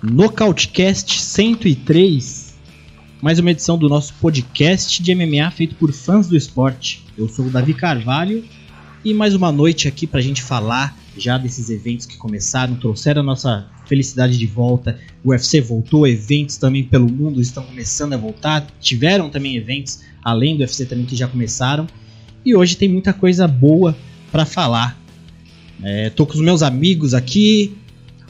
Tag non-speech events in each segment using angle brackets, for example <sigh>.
Nocautecast 103, mais uma edição do nosso podcast de MMA feito por fãs do esporte. Eu sou o Davi Carvalho e mais uma noite aqui pra gente falar já desses eventos que começaram, trouxeram a nossa felicidade de volta. O UFC voltou, eventos também pelo mundo estão começando a voltar. Tiveram também eventos além do UFC também que já começaram. E hoje tem muita coisa boa para falar. É, tô com os meus amigos aqui,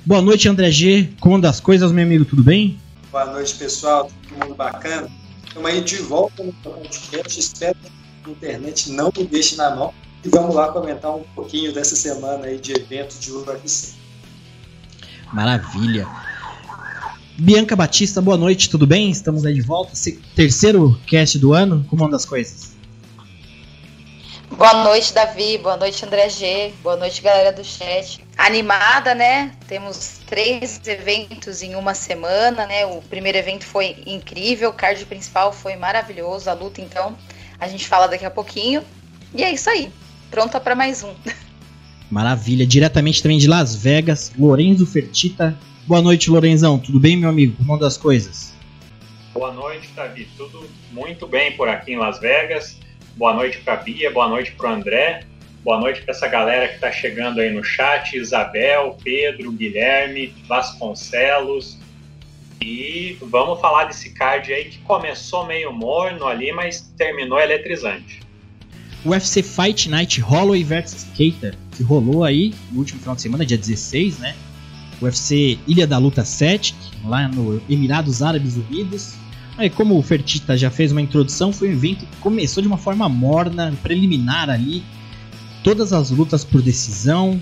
Boa noite, André G. Como das coisas, meu amigo? Tudo bem? Boa noite, pessoal. Todo mundo bacana? Estamos aí de volta no podcast. Espero que a internet não me deixe na mão. E vamos lá comentar um pouquinho dessa semana aí de eventos de UFC. Maravilha. Bianca Batista, boa noite, tudo bem? Estamos aí de volta. Terceiro cast do ano. Como anda as coisas? Boa noite, Davi. Boa noite, André G. Boa noite, galera do chat. Animada, né? Temos três eventos em uma semana, né? O primeiro evento foi incrível, o card principal foi maravilhoso, a luta, então, a gente fala daqui a pouquinho. E é isso aí. Pronta para mais um. Maravilha. Diretamente também de Las Vegas, Lorenzo Fertita. Boa noite, Lorenzão. Tudo bem, meu amigo? Como das coisas? Boa noite, Davi. Tudo muito bem por aqui em Las Vegas. Boa noite para a Bia, boa noite para o André, boa noite para essa galera que está chegando aí no chat: Isabel, Pedro, Guilherme, Vasconcelos. E vamos falar desse card aí que começou meio morno ali, mas terminou eletrizante. UFC Fight Night Holloway vs Cater, que rolou aí no último final de semana, dia 16, né? UFC Ilha da Luta 7, lá no Emirados Árabes Unidos. Aí, como o Fertita já fez uma introdução, foi um evento que começou de uma forma morna, preliminar ali. Todas as lutas por decisão.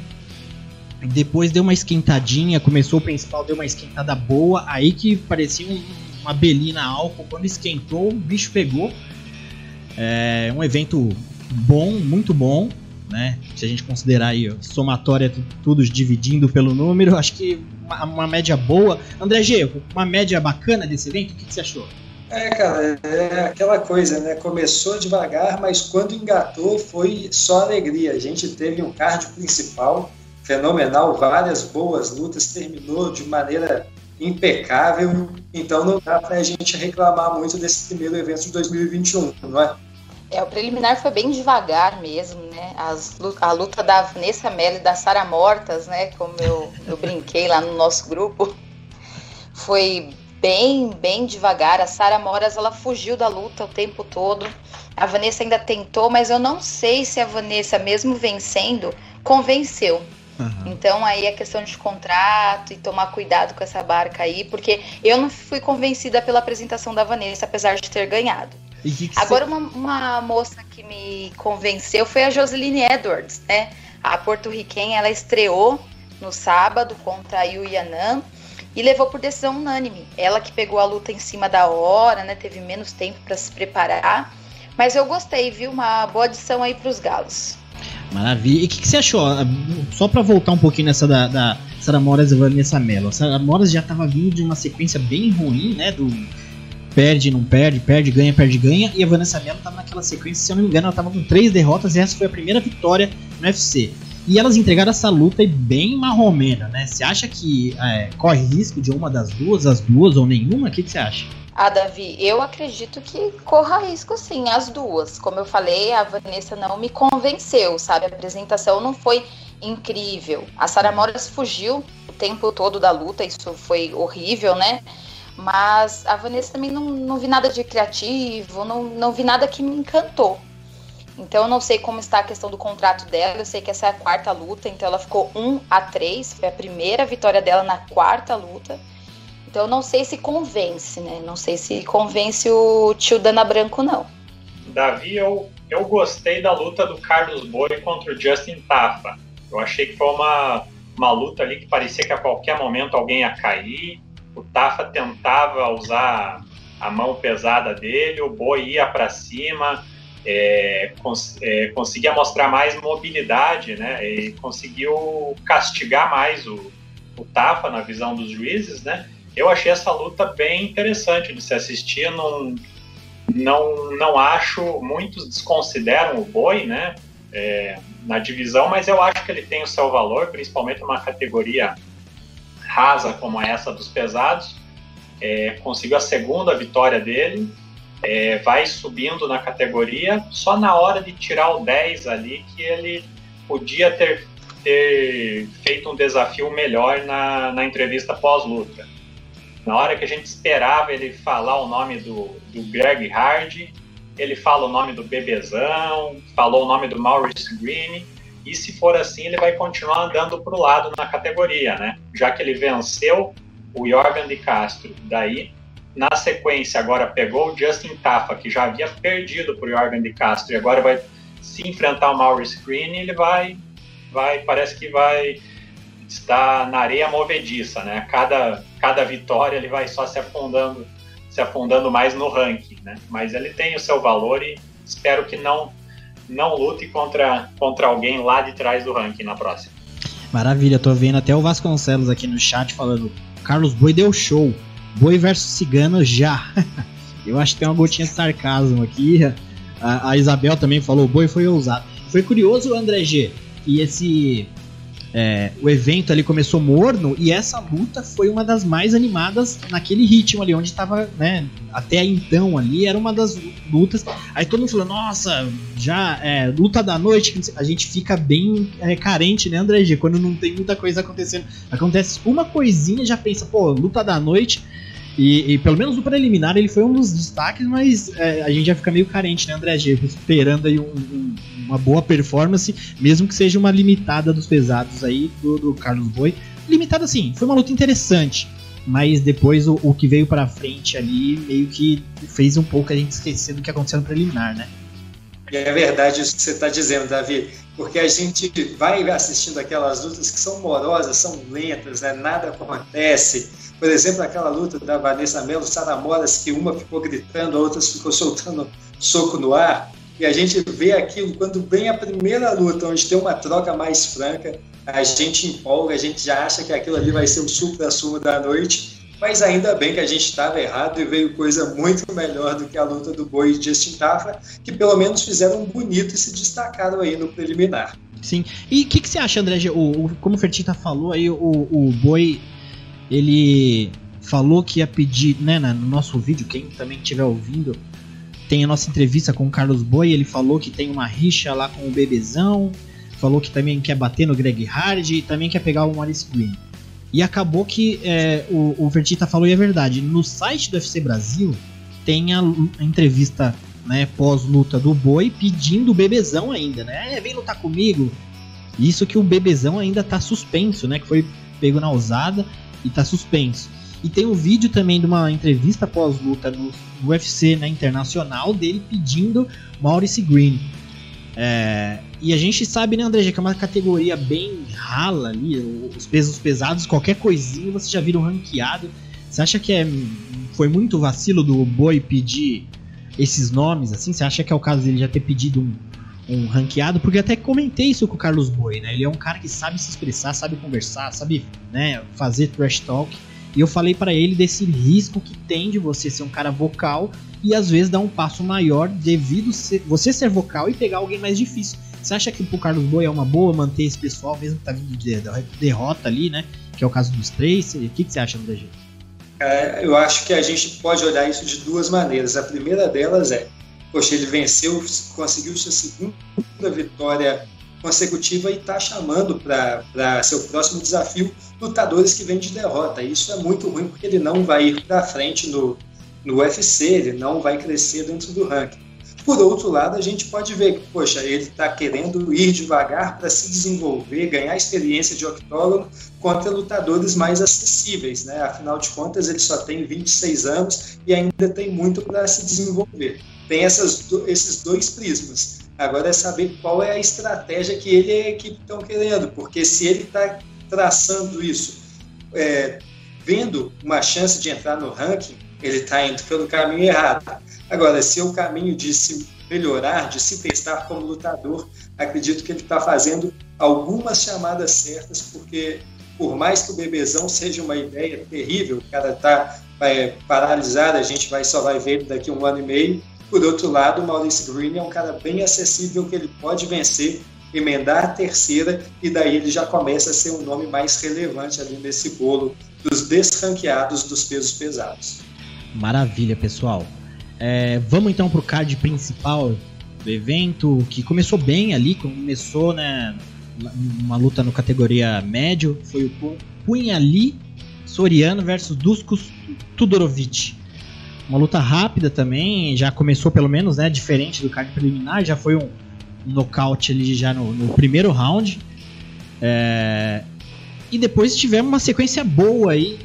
Depois deu uma esquentadinha, começou o principal, deu uma esquentada boa. Aí que parecia um, uma belina álcool. Quando esquentou, o bicho pegou. É um evento bom, muito bom. Né? Se a gente considerar aí ó, somatória, tudo dividindo pelo número, acho que uma, uma, média boa. André G, uma média bacana desse evento, o que, que você achou? É, cara, é aquela coisa, né? Começou devagar, mas quando engatou foi só alegria. A gente teve um card principal fenomenal, várias boas lutas, terminou de maneira impecável. Então não dá pra gente reclamar muito desse primeiro evento de 2021, não é? É, o preliminar foi bem devagar mesmo, né? As, a luta da Vanessa Melli e da Sara Mortas, né? Como eu, eu brinquei lá no nosso grupo, foi bem, bem devagar. A Sara Moras ela fugiu da luta o tempo todo. A Vanessa ainda tentou, mas eu não sei se a Vanessa, mesmo vencendo, convenceu. Uhum. Então aí é questão de contrato e tomar cuidado com essa barca aí, porque eu não fui convencida pela apresentação da Vanessa, apesar de ter ganhado. Que que Agora, uma, uma, moça que me convenceu foi a Joseline Edwards, né? A porto-riquenha, ela estreou no sábado contra a Yu Yanan e levou por decisão unânime. Ela que pegou a luta em cima da hora, né? Teve menos tempo para se preparar. Mas eu gostei, viu? Uma boa adição aí para os galos. Maravilha. E o que, que, você achou? Só para voltar um pouquinho nessa da, da Sarah Moras e Vanessa Mello. A Sarah Moras já estava vindo de uma sequência bem ruim, né? Do perde, não perde, perde, ganha, perde, ganha. E a Vanessa Mello estava naquela sequência, se eu não me engano, ela estava com três derrotas e essa foi a primeira vitória no UFC. E elas entregaram essa luta bem marromena, né? Você acha que é, corre risco de uma das duas, as duas ou nenhuma? O que, você acha? Ah, Davi, eu acredito que corra risco sim, as duas. Como eu falei, a Vanessa não me convenceu, sabe? A apresentação não foi incrível. A Sara Moras fugiu o tempo todo da luta, isso foi horrível, né? Mas a Vanessa também não, não vi nada de criativo, não, não vi nada que me encantou. Então eu não sei como está a questão do contrato dela. Eu sei que essa é a quarta luta, então ela ficou 1 a 3, foi a primeira vitória dela na quarta luta. Então eu não sei se convence, né? Não sei se convence o tio Dana Branco, não. Davi, eu, eu gostei da luta do Carlos Boi contra o Justin Tafa. Eu achei que foi uma, uma luta ali que parecia que a qualquer momento alguém ia cair. O Tafa tentava usar a mão pesada dele, o Boi ia para cima é, cons é, conseguia mostrar mais mobilidade, né? E conseguiu castigar mais o, o Tafa na visão dos juízes, né? Eu achei essa luta bem interessante de se assistir. Não, não, não acho, muitos desconsideram o Boi, né? É, na divisão, mas eu acho que ele tem o seu valor, principalmente numa categoria rasa como essa dos pesados. É, conseguiu a segunda vitória dele, é, vai subindo na categoria, só na hora de tirar o 10 ali que ele podia ter, ter feito um desafio melhor na, na entrevista pós-luta. Na hora que a gente esperava ele falar o nome do, do Greg Hardy, ele fala o nome do Bebezão, falou o nome do Maurice Green, e se for assim, ele vai continuar andando para o lado na categoria, né? Já que ele venceu o Jorgen de Castro. Daí, na sequência, agora pegou o Justin Tafa, que já havia perdido para o Jorgen de Castro, e agora vai se enfrentar o Maurice Green, ele vai, vai, parece que vai estar na areia movediça, né? Cada, cada vitória ele vai só se afundando, se afundando mais no ranking, né? Mas ele tem o seu valor e espero que não não lute contra, contra alguém lá de trás do ranking na próxima. Maravilha, tô vendo até o Vasconcelos aqui no chat falando: Carlos Boi deu show. Boi versus Cigano já. <laughs> Eu acho que tem uma gotinha de sarcasmo aqui. A, a Isabel também falou: Boi foi ousado. Foi curioso, André G, que esse é, o evento ali começou morno e essa luta foi uma das mais animadas naquele ritmo ali, onde estava, né, até então ali, era uma das lutas. Aí todo mundo falou, nossa, já é, luta da noite, a gente fica bem é, carente, né, André G, quando não tem muita coisa acontecendo. Acontece uma coisinha, já pensa, pô, luta da noite. E, e, pelo menos no preliminar ele foi um dos destaques, mas é, a gente já fica meio carente, né, André G? Esperando aí um, um, uma boa performance, mesmo que seja uma limitada dos pesados aí do, do Carlos Boi. Limitada assim, foi uma luta interessante, mas depois o, o que veio pra frente ali meio que fez um pouco a gente esquecer do que aconteceu no preliminar, né? É verdade isso que você está dizendo, Davi, porque a gente vai assistindo aquelas lutas que são morosas, são lentas, né? nada acontece por exemplo, aquela luta da Vanessa Melo, Saramoras, que uma ficou gritando, a outra ficou soltando soco no ar. E a gente vê aquilo quando vem a primeira luta, onde tem uma troca mais franca, a gente empolga, a gente já acha que aquilo ali vai ser o supra-sumo da noite. Mas ainda bem que a gente estava errado e veio coisa muito melhor do que a luta do Boi e Justin Tafra, que pelo menos fizeram bonito e se destacaram aí no preliminar. Sim. E o que, que, você acha, André? O, o, como o Fertita falou aí, o, o Boi ele falou que ia pedir, né, no nosso vídeo, quem também estiver ouvindo, tem a nossa entrevista com o Carlos Boi, ele falou que tem uma rixa lá com o Bebezão, falou que também quer bater no Greg Hardy e também quer pegar o Maurice Green. E acabou que é, o, o Vertita falou e é verdade. No site do UFC Brasil tem a, a entrevista né, pós-luta do Boi pedindo o Bebezão ainda, né? É, vem lutar comigo. Isso que o Bebezão ainda tá suspenso, né? Que foi pego na ousada e tá suspenso. E tem um vídeo também de uma entrevista pós-luta no UFC né, internacional dele pedindo Maurice Green. É, e a gente sabe, né, André, que é uma categoria bem rala ali, os pesos pesados, qualquer coisinha você já vira um ranqueado. Você acha que é, foi muito vacilo do Boi pedir esses nomes, assim? Você acha que é o caso dele já ter pedido um, um ranqueado, porque até comentei isso com o Carlos Boi, né? Ele é um cara que sabe se expressar, sabe conversar, sabe, né, fazer trash talk. E eu falei para ele desse risco que tem de você ser um cara vocal e às vezes dar um passo maior devido ser, você ser vocal e pegar alguém mais difícil. Você acha que pro Carlos Boi é uma boa manter esse pessoal, mesmo que tá vindo de derrota ali, né? Que é o caso dos três. O que, que você acha, André? É, eu acho que a gente pode olhar isso de duas maneiras. A primeira delas é Poxa, ele venceu, conseguiu sua segunda vitória consecutiva e está chamando para seu próximo desafio lutadores que vêm de derrota. Isso é muito ruim porque ele não vai ir para frente no, no UFC, ele não vai crescer dentro do ranking. Por outro lado, a gente pode ver que, poxa, ele está querendo ir devagar para se desenvolver, ganhar experiência de octógono contra lutadores mais acessíveis, né? Afinal de contas, ele só tem 26 anos e ainda tem muito para se desenvolver tem essas, esses dois prismas. Agora é saber qual é a estratégia que ele e a equipe estão querendo, porque se ele está traçando isso, é, vendo uma chance de entrar no ranking, ele está indo pelo caminho errado. Agora, se o caminho de se melhorar, de se testar como lutador. Acredito que ele está fazendo algumas chamadas certas, porque por mais que o bebezão seja uma ideia terrível, o cara está é, paralisado, a gente vai, só vai ver daqui um ano e meio. Por outro lado, o Maurice Green é um cara bem acessível que ele pode vencer, emendar a terceira e daí ele já começa a ser um nome mais relevante ali nesse bolo dos desranqueados dos pesos pesados. Maravilha, pessoal. É, vamos então para o card principal do evento, que começou bem ali, começou né, uma luta no categoria médio, foi o Punhali Soriano versus Duskos Tudorovic. Uma luta rápida também, já começou pelo menos, né, diferente do card preliminar, já foi um, um nocaute ali já no, no primeiro round. É, e depois tivemos uma sequência boa aí.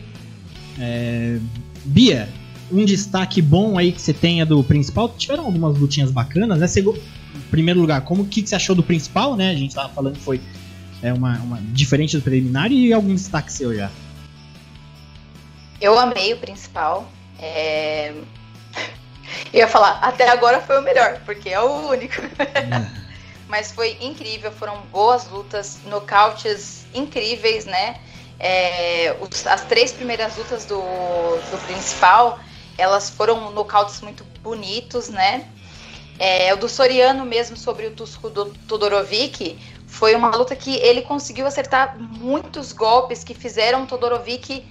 É, Bia, um destaque bom aí que você tenha do principal. Tiveram algumas lutinhas bacanas, né? Você, em primeiro lugar, como que, que você achou do principal, né? A gente tava falando que foi é, uma, uma diferente do preliminar e algum destaque seu já. Eu amei o principal. É... Eu ia falar, até agora foi o melhor, porque é o único. É. Mas foi incrível, foram boas lutas, nocautes incríveis, né? É, os, as três primeiras lutas do, do principal, elas foram nocautes muito bonitos, né? É, o do Soriano mesmo sobre o Tusko do Todorovic foi uma luta que ele conseguiu acertar muitos golpes que fizeram o Todorovic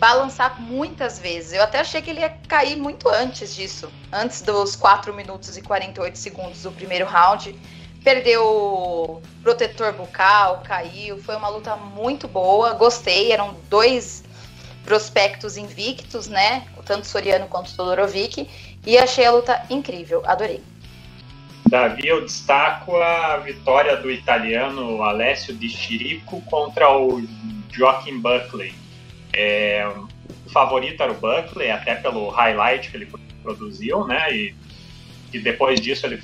balançar muitas vezes. Eu até achei que ele ia cair muito antes disso, antes dos 4 minutos e 48 segundos do primeiro round. Perdeu o protetor bucal, caiu. Foi uma luta muito boa, gostei. Eram dois prospectos invictos, né? Tanto Soriano quanto Todorovic. E achei a luta incrível, adorei. Davi, eu destaco a vitória do italiano Alessio Di Chirico contra o Joaquim Buckley. É, o favorito era o Buckley, até pelo highlight que ele produziu, né? E, e depois disso ele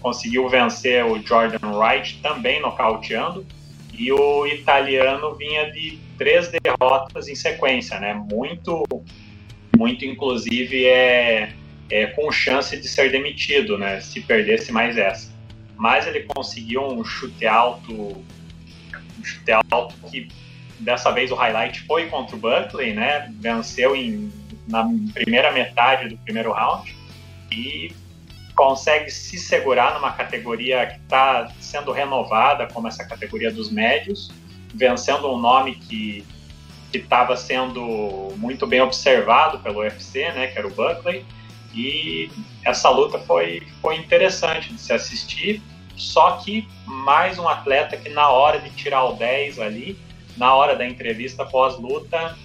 conseguiu vencer o Jordan Wright, também nocauteando. E o italiano vinha de três derrotas em sequência, né? Muito, muito inclusive é é, com chance de ser demitido, né, se perdesse mais essa. Mas ele conseguiu um chute alto, um chute alto que dessa vez o highlight foi contra o Buckley, né, venceu em, na primeira metade do primeiro round e consegue se segurar numa categoria que está sendo renovada como essa categoria dos médios, vencendo um nome que estava sendo muito bem observado pelo UFC, né, que era o Buckley, e essa luta foi, foi interessante de se assistir, só que mais um atleta que na hora de tirar o 10 ali, na hora da entrevista pós-luta,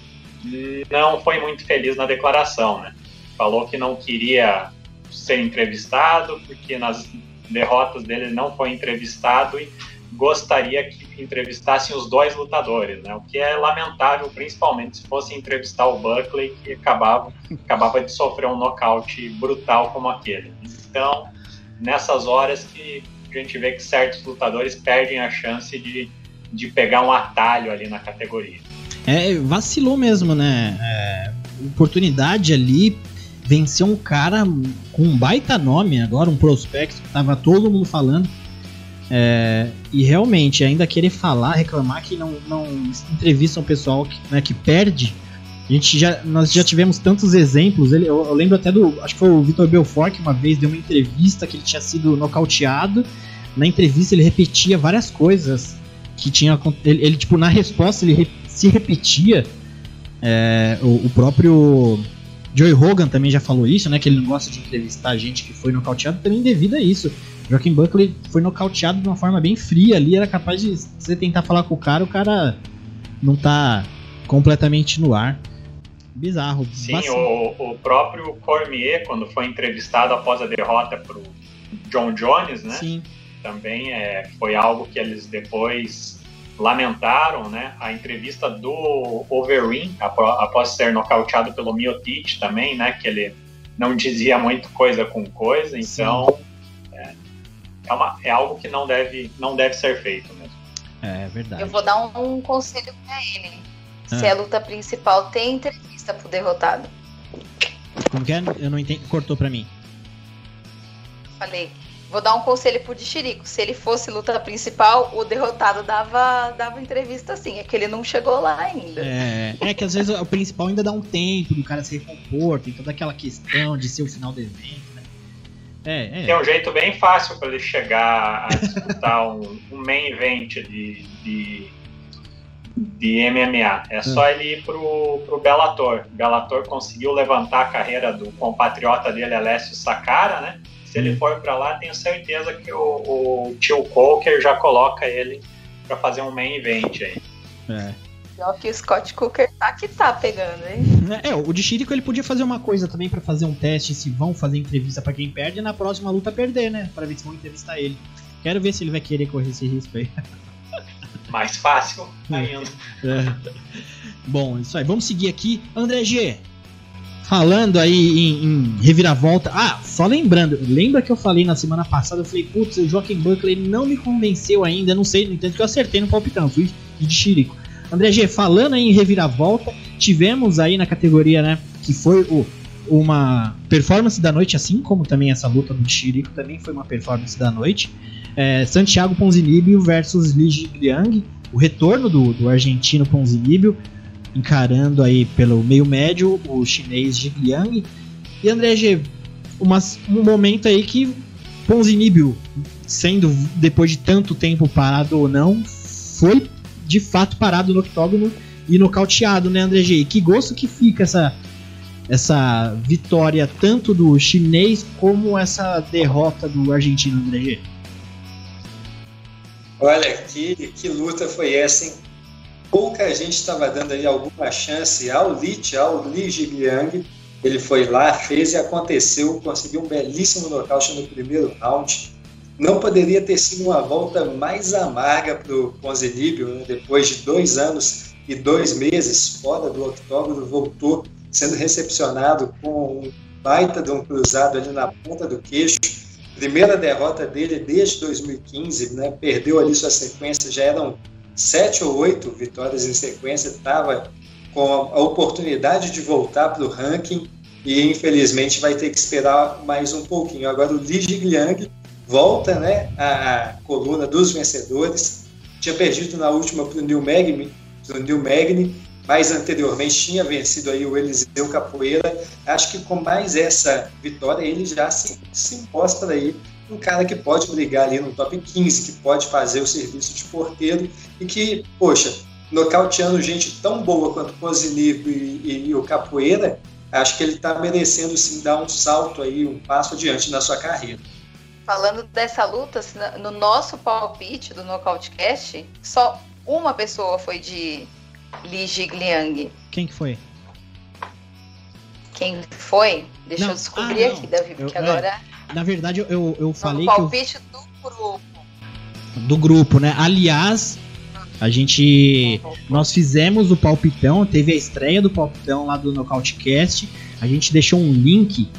não foi muito feliz na declaração, né? Falou que não queria ser entrevistado, porque nas derrotas dele não foi entrevistado e gostaria que entrevistassem os dois lutadores, né? O que é lamentável, principalmente se fosse entrevistar o Buckley, que acabava, acabava de sofrer um nocaute brutal como aquele. Então, nessas horas que a gente vê que certos lutadores perdem a chance de, de pegar um atalho ali na categoria. É, vacilou mesmo, né? É, oportunidade ali, venceu um cara com um baita nome agora, um prospecto que tava todo mundo falando é, e realmente, ainda querer falar, reclamar que não, não entrevistam o pessoal que, né, que perde. A gente já, nós já tivemos tantos exemplos. Ele, eu, eu, lembro até do. Acho que foi o Vitor Belfort que uma vez deu uma entrevista que ele tinha sido nocauteado. Na entrevista ele repetia várias coisas que tinha. Ele, ele tipo, na resposta ele se repetia. É, o, o, próprio Joey Hogan também já falou isso, né? Que ele não gosta de entrevistar gente que foi nocauteado também devido a isso. Joaquim Buckley foi nocauteado de uma forma bem fria ali, era capaz de você tentar falar com o cara, o cara não tá completamente no ar. Bizarro. Sim, o, o, próprio Cormier, quando foi entrevistado após a derrota pro John Jones, né? Sim. Também é, foi algo que eles depois lamentaram, né? A entrevista do Overeem, após ser nocauteado pelo Miotic também, né? Que ele não dizia muito coisa com coisa, então... Sim é, uma, é algo que não deve, não deve ser feito mesmo. É verdade. Eu vou dar um, um conselho para ele. Ah. Se é a luta principal, tem entrevista pro derrotado. Como que é? Eu não entendi. Cortou pra mim. falei, vou dar um conselho pro Dixirico. Se ele fosse luta principal, o derrotado dava, dava entrevista assim. É que ele não chegou lá ainda. É, é que às vezes o principal ainda dá um tempo do cara se recompor, tem toda aquela questão de ser o final do evento, né? É, é. Tem um jeito bem fácil para ele chegar a disputar um, um main event de, de, de MMA. É só ah. ele ir pro, pro Bellator. Bellator conseguiu levantar a carreira do compatriota dele, Alessio Sakara, né? Se ele for para lá, tenho certeza que o, o tio Coker já coloca ele para fazer um main event aí. É. Pior que o Scott Cooker tá que tá pegando, hein? É, o de Chirico ele podia fazer uma coisa também para fazer um teste se vão fazer entrevista para quem perde e na próxima luta perder, né? Para ver se vão entrevistar ele. Quero ver se ele vai querer correr esse risco aí. <laughs> Mais fácil ainda. É. Bom, isso aí. Vamos seguir aqui. André G, falando aí em, em, reviravolta. Ah, só lembrando, lembra que eu falei na semana passada? Eu falei, putz, o Joaquim Buckley não me convenceu ainda. Não sei, no entanto que eu acertei no palpitão, fui de xirico. André G, falando aí em reviravolta, tivemos aí na categoria, né, que foi o, uma performance da noite, assim como também essa luta do Chirico também foi uma performance da noite. É, Santiago Ponzinibbio versus Li Jigliang, o retorno do, do argentino Ponzinibbio, encarando aí pelo meio médio o chinês Jigliang. E André G, uma, um momento aí que Ponzinibbio, sendo depois de tanto tempo parado ou não, foi de fato parado no octógono e nocauteado, né, André G? E que gosto que fica essa, essa vitória tanto do chinês como essa derrota do argentino, André G? Olha, que, que luta foi essa, hein? Pouca gente estava dando ali alguma chance ao Lit, ao Li Jigliang. Ele foi lá, fez e aconteceu, conseguiu um belíssimo nocaute no primeiro round. Não poderia ter sido uma volta mais amarga para o Ponzinibbio, né? depois de dois anos e dois meses fora do octógono, voltou sendo recepcionado com um baita de um cruzado ali na ponta do queixo. Primeira derrota dele desde 2015, né? perdeu ali sua sequência, já eram sete ou oito vitórias em sequência, estava com a oportunidade de voltar para o ranking e infelizmente vai ter que esperar mais um pouquinho. Agora o Li Jigliang volta né, à, coluna dos vencedores, tinha perdido na última para o Neil Magny, Neil Magny, mas anteriormente tinha vencido aí o Eliseu Capoeira. Acho que com mais essa vitória ele já se, se imposta aí um cara que pode brigar ali no top 15, que pode fazer o serviço de porteiro e que, poxa, nocauteando gente tão boa quanto o Pozinico e, e, e, o Capoeira, acho que ele está merecendo sim dar um salto aí, um passo adiante na sua carreira. Falando dessa luta, no nosso palpite do Nocautecast, só uma pessoa foi de Li Jigliang. Quem que foi? Quem foi? Deixa não. eu descobrir ah, aqui, Davi, porque eu, é. agora. É. Na verdade, eu, eu falei. O palpite eu... do grupo. Do grupo, né? Aliás, a gente. Nós fizemos o palpitão, teve a estreia do palpitão lá do Nocautecast. A gente deixou um link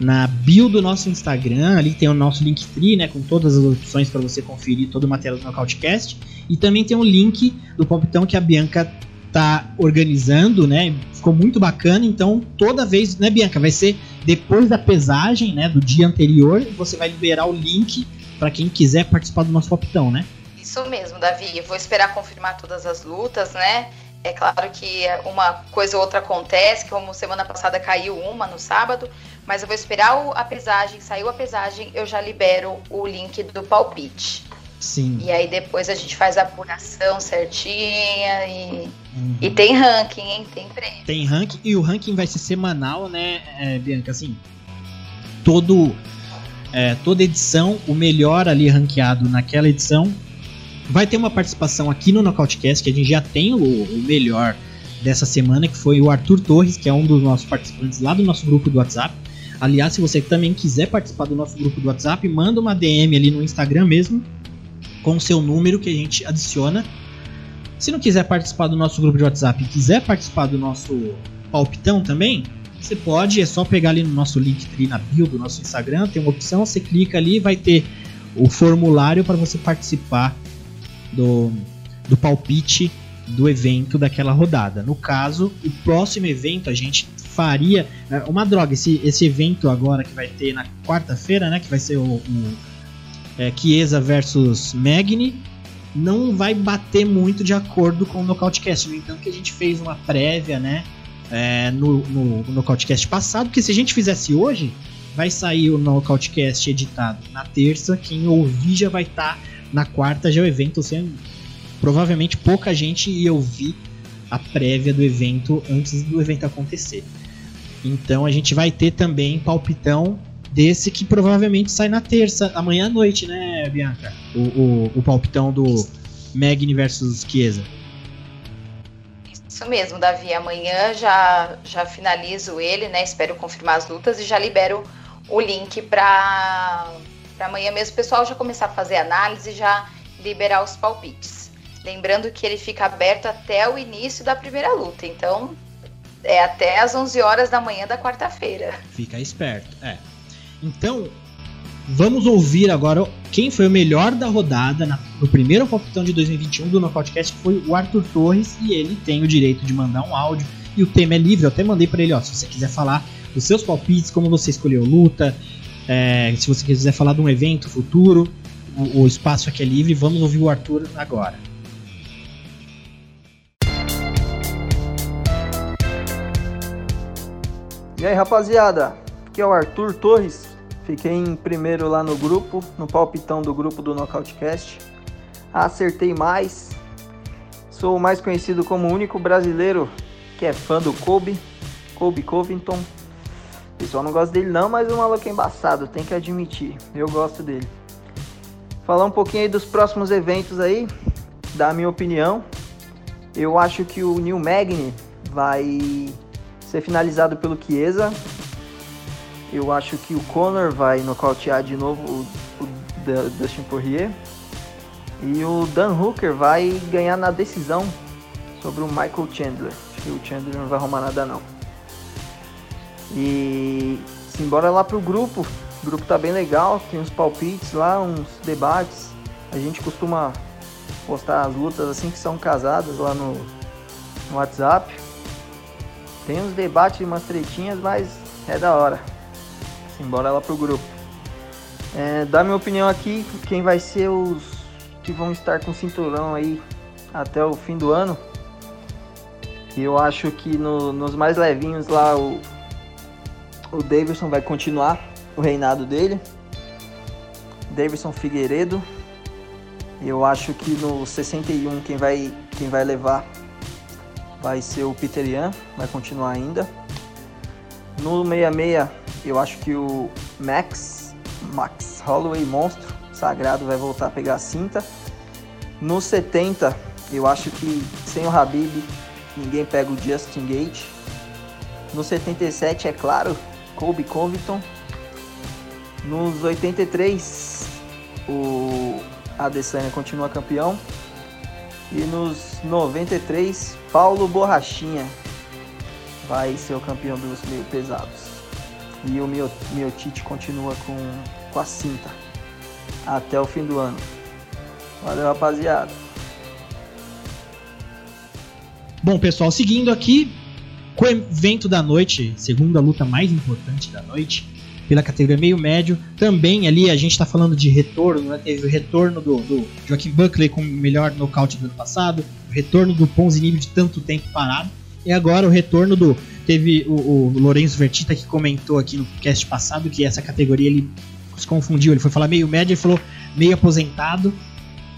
na bio do nosso Instagram, ali tem o nosso link free, né, com todas as opções para você conferir todo o material do Nocautecast, e também tem o link do palpitão que a Bianca tá organizando, né? Ficou muito bacana, então toda vez, né, Bianca, vai ser depois da pesagem, né, do dia anterior, você vai liberar o link para quem quiser participar do nosso palpitão, né? Isso mesmo, Davi. Eu vou esperar confirmar todas as lutas, né? É claro que uma coisa ou outra acontece, como semana passada caiu uma no sábado, mas eu vou esperar a pesagem, saiu a pesagem, eu já libero o link do palpite. Sim. E aí depois a gente faz a apuração certinha e, uhum. e tem ranking, hein? Tem prêmio. Tem ranking e o ranking vai ser semanal, né, é, Bianca? Assim, todo, é, toda edição, o melhor ali ranqueado naquela edição vai ter uma participação aqui no Nocautecast, que a gente já tem o, o melhor dessa semana, que foi o Arthur Torres, que é um dos nossos participantes lá do nosso grupo do WhatsApp. Aliás, se você também quiser participar do nosso grupo do WhatsApp, manda uma DM ali no Instagram mesmo, com o seu número que a gente adiciona. Se não quiser participar do nosso grupo de WhatsApp e quiser participar do nosso palpitão também, você pode, é só pegar ali no nosso link na bio do nosso Instagram, tem uma opção, você clica ali vai ter o formulário para você participar do, do palpite do evento daquela rodada. No caso, o próximo evento a gente faria. É, uma droga, esse, esse evento agora que vai ter na quarta-feira, né? Que vai ser o, o é, Chiesa versus Magni. Não vai bater muito de acordo com o Nocautecast. No entanto, que a gente fez uma prévia, né? É, no, no, no Nocautecast passado, porque se a gente fizesse hoje, vai sair o Nocautecast editado na terça. Quem ouvir já vai estar tá na quarta, já é o evento sendo. Provavelmente pouca gente ia ouvir a prévia do evento antes do evento acontecer. Então a gente vai ter também palpitão desse que provavelmente sai na terça, amanhã à noite, né, Bianca? O, o, o palpitão do Magni versus Chiesa. Isso mesmo, Davi. Amanhã já, já finalizo ele, né? Espero confirmar as lutas e já libero o link para amanhã mesmo o pessoal já começar a fazer análise e já liberar os palpites. Lembrando que ele fica aberto até o início da primeira luta, então é até as 11 horas da manhã da quarta-feira. Fica esperto, é. Então, vamos ouvir agora quem foi o melhor da rodada na, no primeiro palpitão de 2021 do Nocautecast, que foi o Arthur Torres, e ele tem o direito de mandar um áudio, e o tema é livre, eu até mandei para ele, ó, se você quiser falar dos seus palpites, como você escolheu luta, é, se você quiser falar de um evento futuro, o, o espaço aqui é livre, vamos ouvir o Arthur agora. E aí, rapaziada? Aqui é o Arthur Torres. Fiquei em primeiro lá no grupo, no palpitão do grupo do Nocautecast. Acertei mais. Sou mais conhecido como o único brasileiro que é fã do Kobe, Kobe Covington. O pessoal não gosta dele não, mas o maluco é embaçado, tem que admitir. Eu gosto dele. Falar um pouquinho aí dos próximos eventos aí, da minha opinião. Eu acho que o New Magni vai ser finalizado pelo Chiesa. Eu acho que o Conor vai nocautear de novo o, o Dustin Poirier. E o Dan Hooker vai ganhar na decisão sobre o Michael Chandler. Acho que o Chandler não vai arrumar nada não. E simbora lá pro grupo. O grupo tá bem legal, tem uns palpites lá, uns debates. A gente costuma postar as lutas assim que são casadas lá no, no WhatsApp. Tem uns debates e umas tretinhas, mas é da hora. Simbora lá pro grupo. É, dá minha opinião aqui, quem vai ser os que vão estar com cinturão aí até o fim do ano. Eu acho que no, nos mais levinhos lá o, o Davidson vai continuar o reinado dele. Davidson Figueiredo. Eu acho que no 61 quem vai, quem vai levar vai ser o Peter Yan, vai continuar ainda. No 66, eu acho que o Max, Max Holloway Monstro Sagrado vai voltar a pegar a cinta. No 70, eu acho que sem o Habib, ninguém pega o Justin Gate. No 77, é claro, Kobe Covington. Nos 83, o Adesanya continua campeão. E nos 93, Paulo Borrachinha vai ser o campeão dos meio pesados. E o meu, meu Tite continua com, com a cinta até o fim do ano. Valeu, rapaziada. Bom, pessoal, seguindo aqui com o evento da noite, segunda luta mais importante da noite, pela categoria meio médio. Também ali a gente está falando de retorno, né? teve o retorno do, do Joaquim Buckley com o melhor nocaute do ano passado, o retorno do Ponzinibbio de tanto tempo parado, e agora o retorno do. Teve o, o Lourenço Vertita que comentou aqui no cast passado que essa categoria ele se confundiu, ele foi falar meio médio e falou meio aposentado,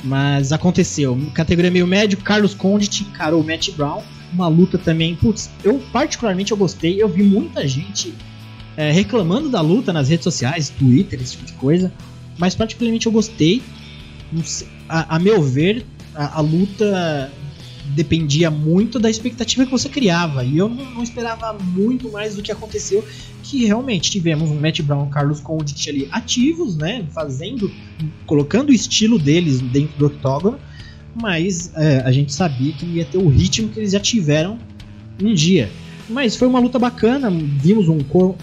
mas aconteceu. Categoria meio médio, Carlos Condit encarou o Matt Brown, uma luta também, putz, eu particularmente eu gostei, eu vi muita gente é, reclamando da luta nas redes sociais, Twitter, esse tipo de coisa. Mas particularmente eu gostei. A, a meu ver, a, a, luta dependia muito da expectativa que você criava. E eu não, esperava muito mais do que aconteceu. Que realmente tivemos um Matt Brown Carlos Condit ali ativos, né? Fazendo, colocando o estilo deles dentro do octógono. Mas é, a gente sabia que não ia ter o ritmo que eles já tiveram um dia. Mas foi uma luta bacana, vimos um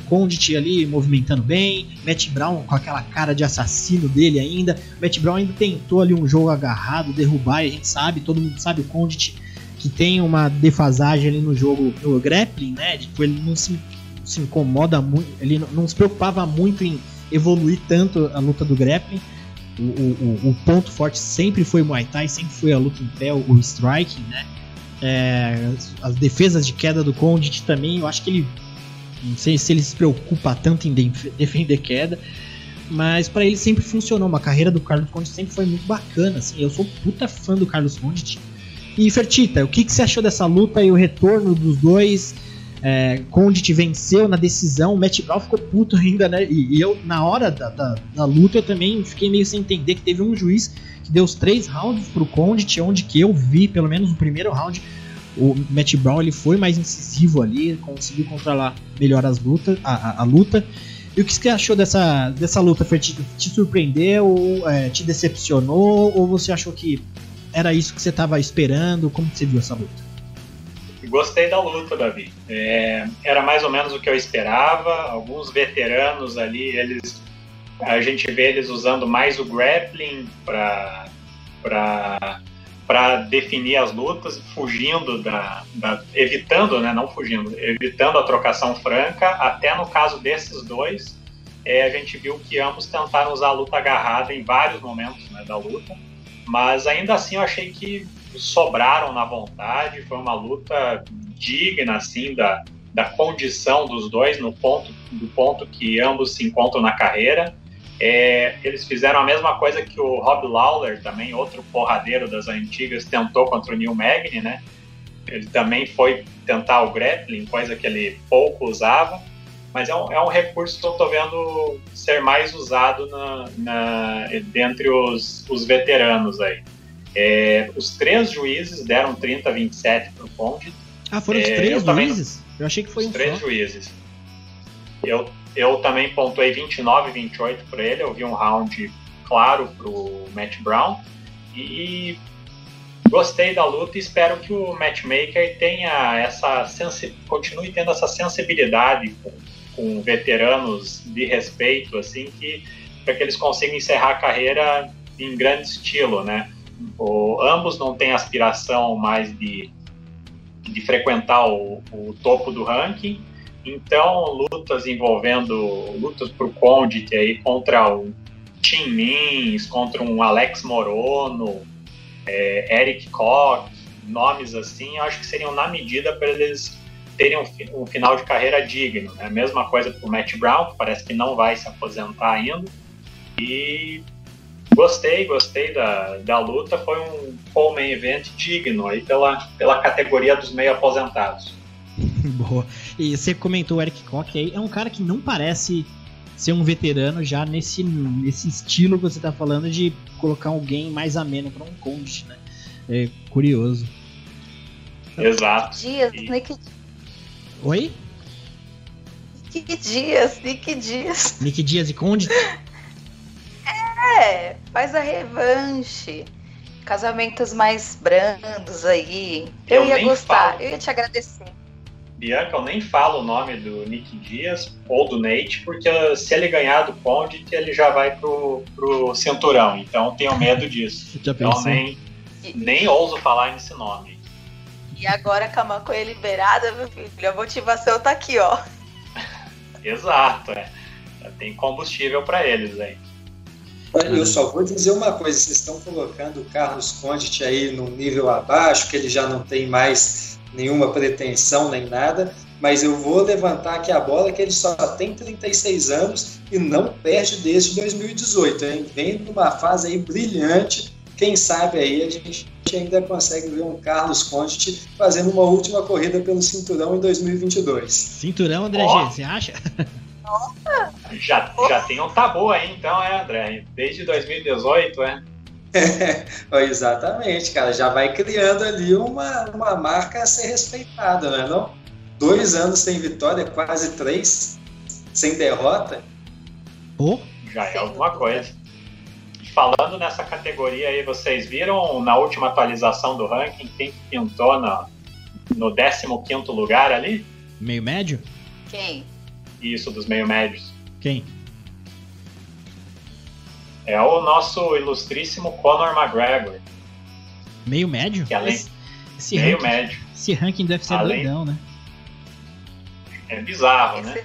Condit ali movimentando bem, Matt Brown com aquela cara de assassino dele ainda. Matt Brown ainda tentou ali um jogo agarrado, derrubar, a gente sabe, todo mundo sabe o Condit que tem uma defasagem ali no jogo no grappling, né? Tipo, ele não se, se incomoda muito, ele não, se preocupava muito em evoluir tanto a luta do grappling. O, o, o, ponto forte sempre foi o Muay Thai, sempre foi a luta em pé, o striking, né? É, as defesas de queda do Condit também, eu acho que ele. Não sei se ele se preocupa tanto em defender queda, mas para ele sempre funcionou. Uma carreira do Carlos Condit sempre foi muito bacana. Assim, eu sou puta fã do Carlos Condit. E Fertita, o que, que você achou dessa luta e o retorno dos dois? É, Condit venceu na decisão, o Matt Brown ficou puto ainda, né? E, e eu, na hora da, da, da, luta, eu também fiquei meio sem entender que teve um juiz deu os três rounds pro Condit, onde que eu vi, pelo menos no primeiro round, o Matt Brown ele foi mais incisivo ali, conseguiu controlar melhor as lutas, a, a, a luta. E o que você achou dessa, dessa luta? Foi te, te surpreendeu, é, te decepcionou, ou você achou que era isso que você estava esperando? Como você viu essa luta? Gostei da luta, Davi. É, era mais ou menos o que eu esperava. Alguns veteranos ali, eles a gente vê eles usando mais o grappling para para definir as lutas, fugindo da, da, evitando, né, não fugindo, evitando a trocação franca. Até no caso desses dois, é, a gente viu que ambos tentaram usar a luta agarrada em vários momentos né, da luta, mas ainda assim eu achei que sobraram na vontade. Foi uma luta digna assim da, da condição dos dois no ponto do ponto que ambos se encontram na carreira. É, eles fizeram a mesma coisa que o Rob Lawler, também outro porradeiro das antigas, tentou contra o Neil Magny, né? Ele também foi tentar o grappling, coisa que ele pouco usava, mas é um, é um recurso que eu estou vendo ser mais usado na, na, dentre os, os veteranos aí. É, os três juízes deram 30 a 27 para o Conde. Ah, foram os é, três juízes? Também, eu achei que foi os um três só. juízes. Eu eu também pontuei 29 e 28 para ele. Eu vi um round claro para o Matt Brown. E gostei da luta e espero que o matchmaker tenha essa continue tendo essa sensibilidade com, com veteranos de respeito, assim, que para que eles consigam encerrar a carreira em grande estilo, né? O, ambos não têm aspiração mais de, de frequentar o, o topo do ranking, então, lutas envolvendo lutas pro Condit aí contra o Tim Mins, contra um Alex Morono, é, Eric Koch, nomes assim, eu acho que seriam na medida para eles terem um, um, final de carreira digno. Né? Mesma coisa pro Matt Brown, que parece que não vai se aposentar ainda. E gostei, gostei da, da luta. Foi um home event digno aí pela, pela categoria dos meio aposentados. <laughs> Boa. E você comentou o Eric Koch aí, é um cara que não parece ser um veterano já nesse, nesse estilo que você tá falando de colocar alguém mais ameno para um conde, né? É curioso. Exato. Dias, e... Nick... Oi? Nick Dias, Nick Dias. Nick Dias e Conde? É, faz a revanche. Casamentos mais brandos aí. Eu, eu ia gostar, falo. eu ia te agradecer. Bianca, eu nem falo o nome do Nick Dias ou do Nate, porque se ele ganhar do Condit, ele já vai pro, pro cinturão. Então tenho medo disso. <laughs> Já então nem, nem ouso falar nesse nome. E agora com a maconha liberada, meu filho, a motivação tá aqui, ó. <laughs> Exato, é. Já tem combustível para eles aí. Olha, eu só vou dizer uma coisa, vocês estão colocando o Carlos Condit aí num nível abaixo, que ele já não tem mais nenhuma pretensão nem nada, mas eu vou levantar aqui a bola que ele só tem 36 anos e não perde desde 2018, hein? Vem numa fase aí brilhante. Quem sabe aí a gente ainda consegue ver um Carlos Conte fazendo uma última corrida pelo cinturão em 2022. Cinturão, André oh. G, você acha? Já, já tem um tabu aí, então, é, André? Desde 2018, é? <laughs> É, exatamente, cara. Já vai criando ali uma, uma marca a ser respeitada, não é não? Dois anos sem vitória, quase três, sem derrota. Oh. Já é alguma coisa. Falando nessa categoria aí, vocês viram na última atualização do ranking quem pintou no, no 15 lugar ali? Meio médio? Quem? Isso, dos meio médios. Quem? É o nosso ilustríssimo Conor McGregor. Meio médio? Que além... Esse meio ranking, médio. esse ranking deve ser Além- doidão, né? É bizarro, né?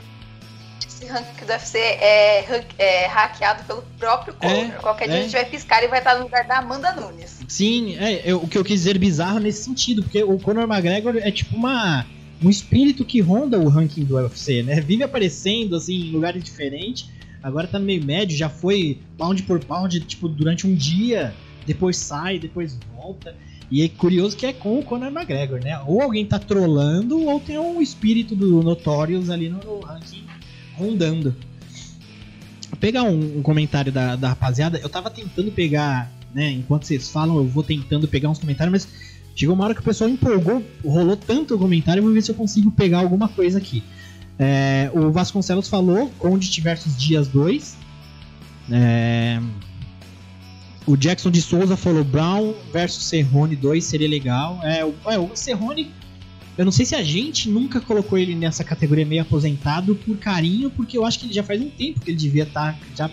Esse, esse ranking do UFC é, é hackeado pelo próprio Conor. Qualquer dia é. a gente vai piscar e vai estar no lugar da Amanda Nunes. Sim, é, eu- o que eu quis dizer bizarro nesse sentido, porque o Conor McGregor é tipo uma, um espírito que ronda o ranking do UFC, né? Vive aparecendo assim em lugares diferentes. Agora tá meio médio, já foi pound por pound, tipo, durante um dia, depois sai, depois volta. E é curioso que é com o Conor McGregor, né? Ou alguém tá trolando, ou tem um espírito do Notorious ali no, ranking rondando. Vou pegar um, um comentário da, da rapaziada. Eu tava tentando pegar, né? Enquanto vocês falam, eu vou tentando pegar uns comentários, mas chegou uma hora que o pessoal empolgou, rolou tanto o comentário, vou ver se eu consigo pegar alguma coisa aqui. É, o Vasconcelos falou, onde versus Dias 2. É, o Jackson de Souza falou Brown versus Serrone 2 seria legal. É, o, é, o Serrone, eu não sei se a gente nunca colocou ele nessa categoria meio aposentado por carinho, porque eu acho que ele já faz um tempo que ele devia estar já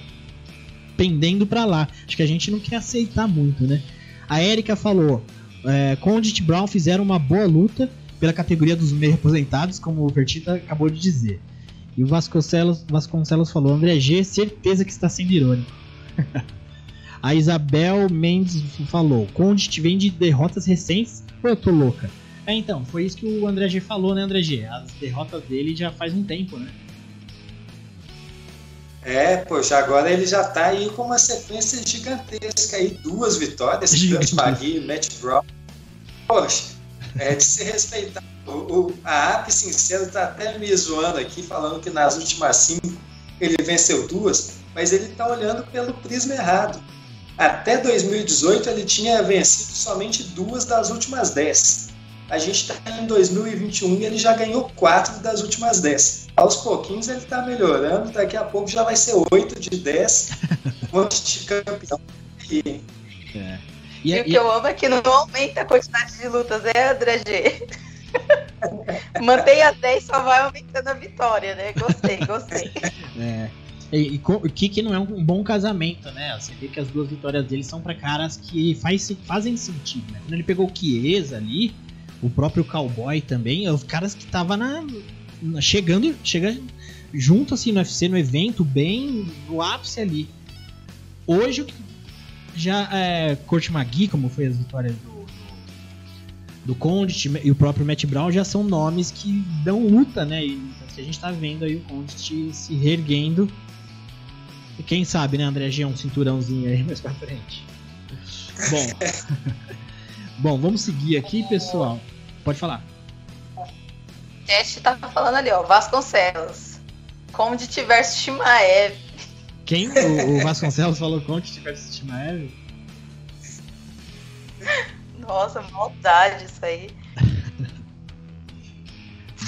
pendendo pra lá. Acho que a gente não quer aceitar muito, né? A Erika falou: é, Condit e Brown fizeram uma boa luta pela categoria dos meio aposentados, como o Vertita acabou de dizer. E o Vasconcelos, Vasconcelos falou: André G, certeza que está sendo irônico. <laughs> A Isabel Mendes falou: Condit vem de derrotas recentes ou eu tô louca? É, então, foi isso que o André G falou, né, André G? As derrotas dele já faz um tempo, né? É, poxa, agora ele já tá aí com uma sequência gigantesca aí, duas vitórias. Dante Magui e Matt Brown. Poxa, é de se respeitar. O, o, a AP Sincero tá até me zoando aqui, falando que nas últimas cinco ele venceu duas, mas ele tá olhando pelo prisma errado. Até 2018 ele tinha vencido somente duas das últimas dez. A gente está em 2021 e ele já ganhou quatro das últimas dez. Aos pouquinhos ele está melhorando, daqui a pouco já vai ser oito de dez. <laughs> Monte de campeão. E É. E, E, o que eu amo é que não aumenta a quantidade de lutas, é, André G? <laughs> Mantém as 10, só vai aumentando a vitória, né? Gostei, gostei. É. E, e o que, que não é um bom casamento, né? Você vê que as duas vitórias dele são pra caras que faz, fazem sentido, né? Quando ele pegou o Chiesa ali, o próprio Cowboy também, é os caras que tava na, na- chegando, chega junto assim no UFC, no evento, bem no ápice ali. Hoje o que já é Court Magui, como foi as vitórias do do Condit e o próprio Matt Brown já são nomes que dão luta, né? E a gente tá vendo aí o Condit se reerguendo. E quem sabe, né, André G, um cinturãozinho aí mais pra frente. Bom. <laughs> Bom, vamos seguir aqui, pessoal. Pode falar. O Teste tá falando ali, ó, Vasconcelos. De versus Shimaev. Quem? O, o Vasconcelos falou Condit versus Shimaev? Nossa, maldade isso aí. <laughs>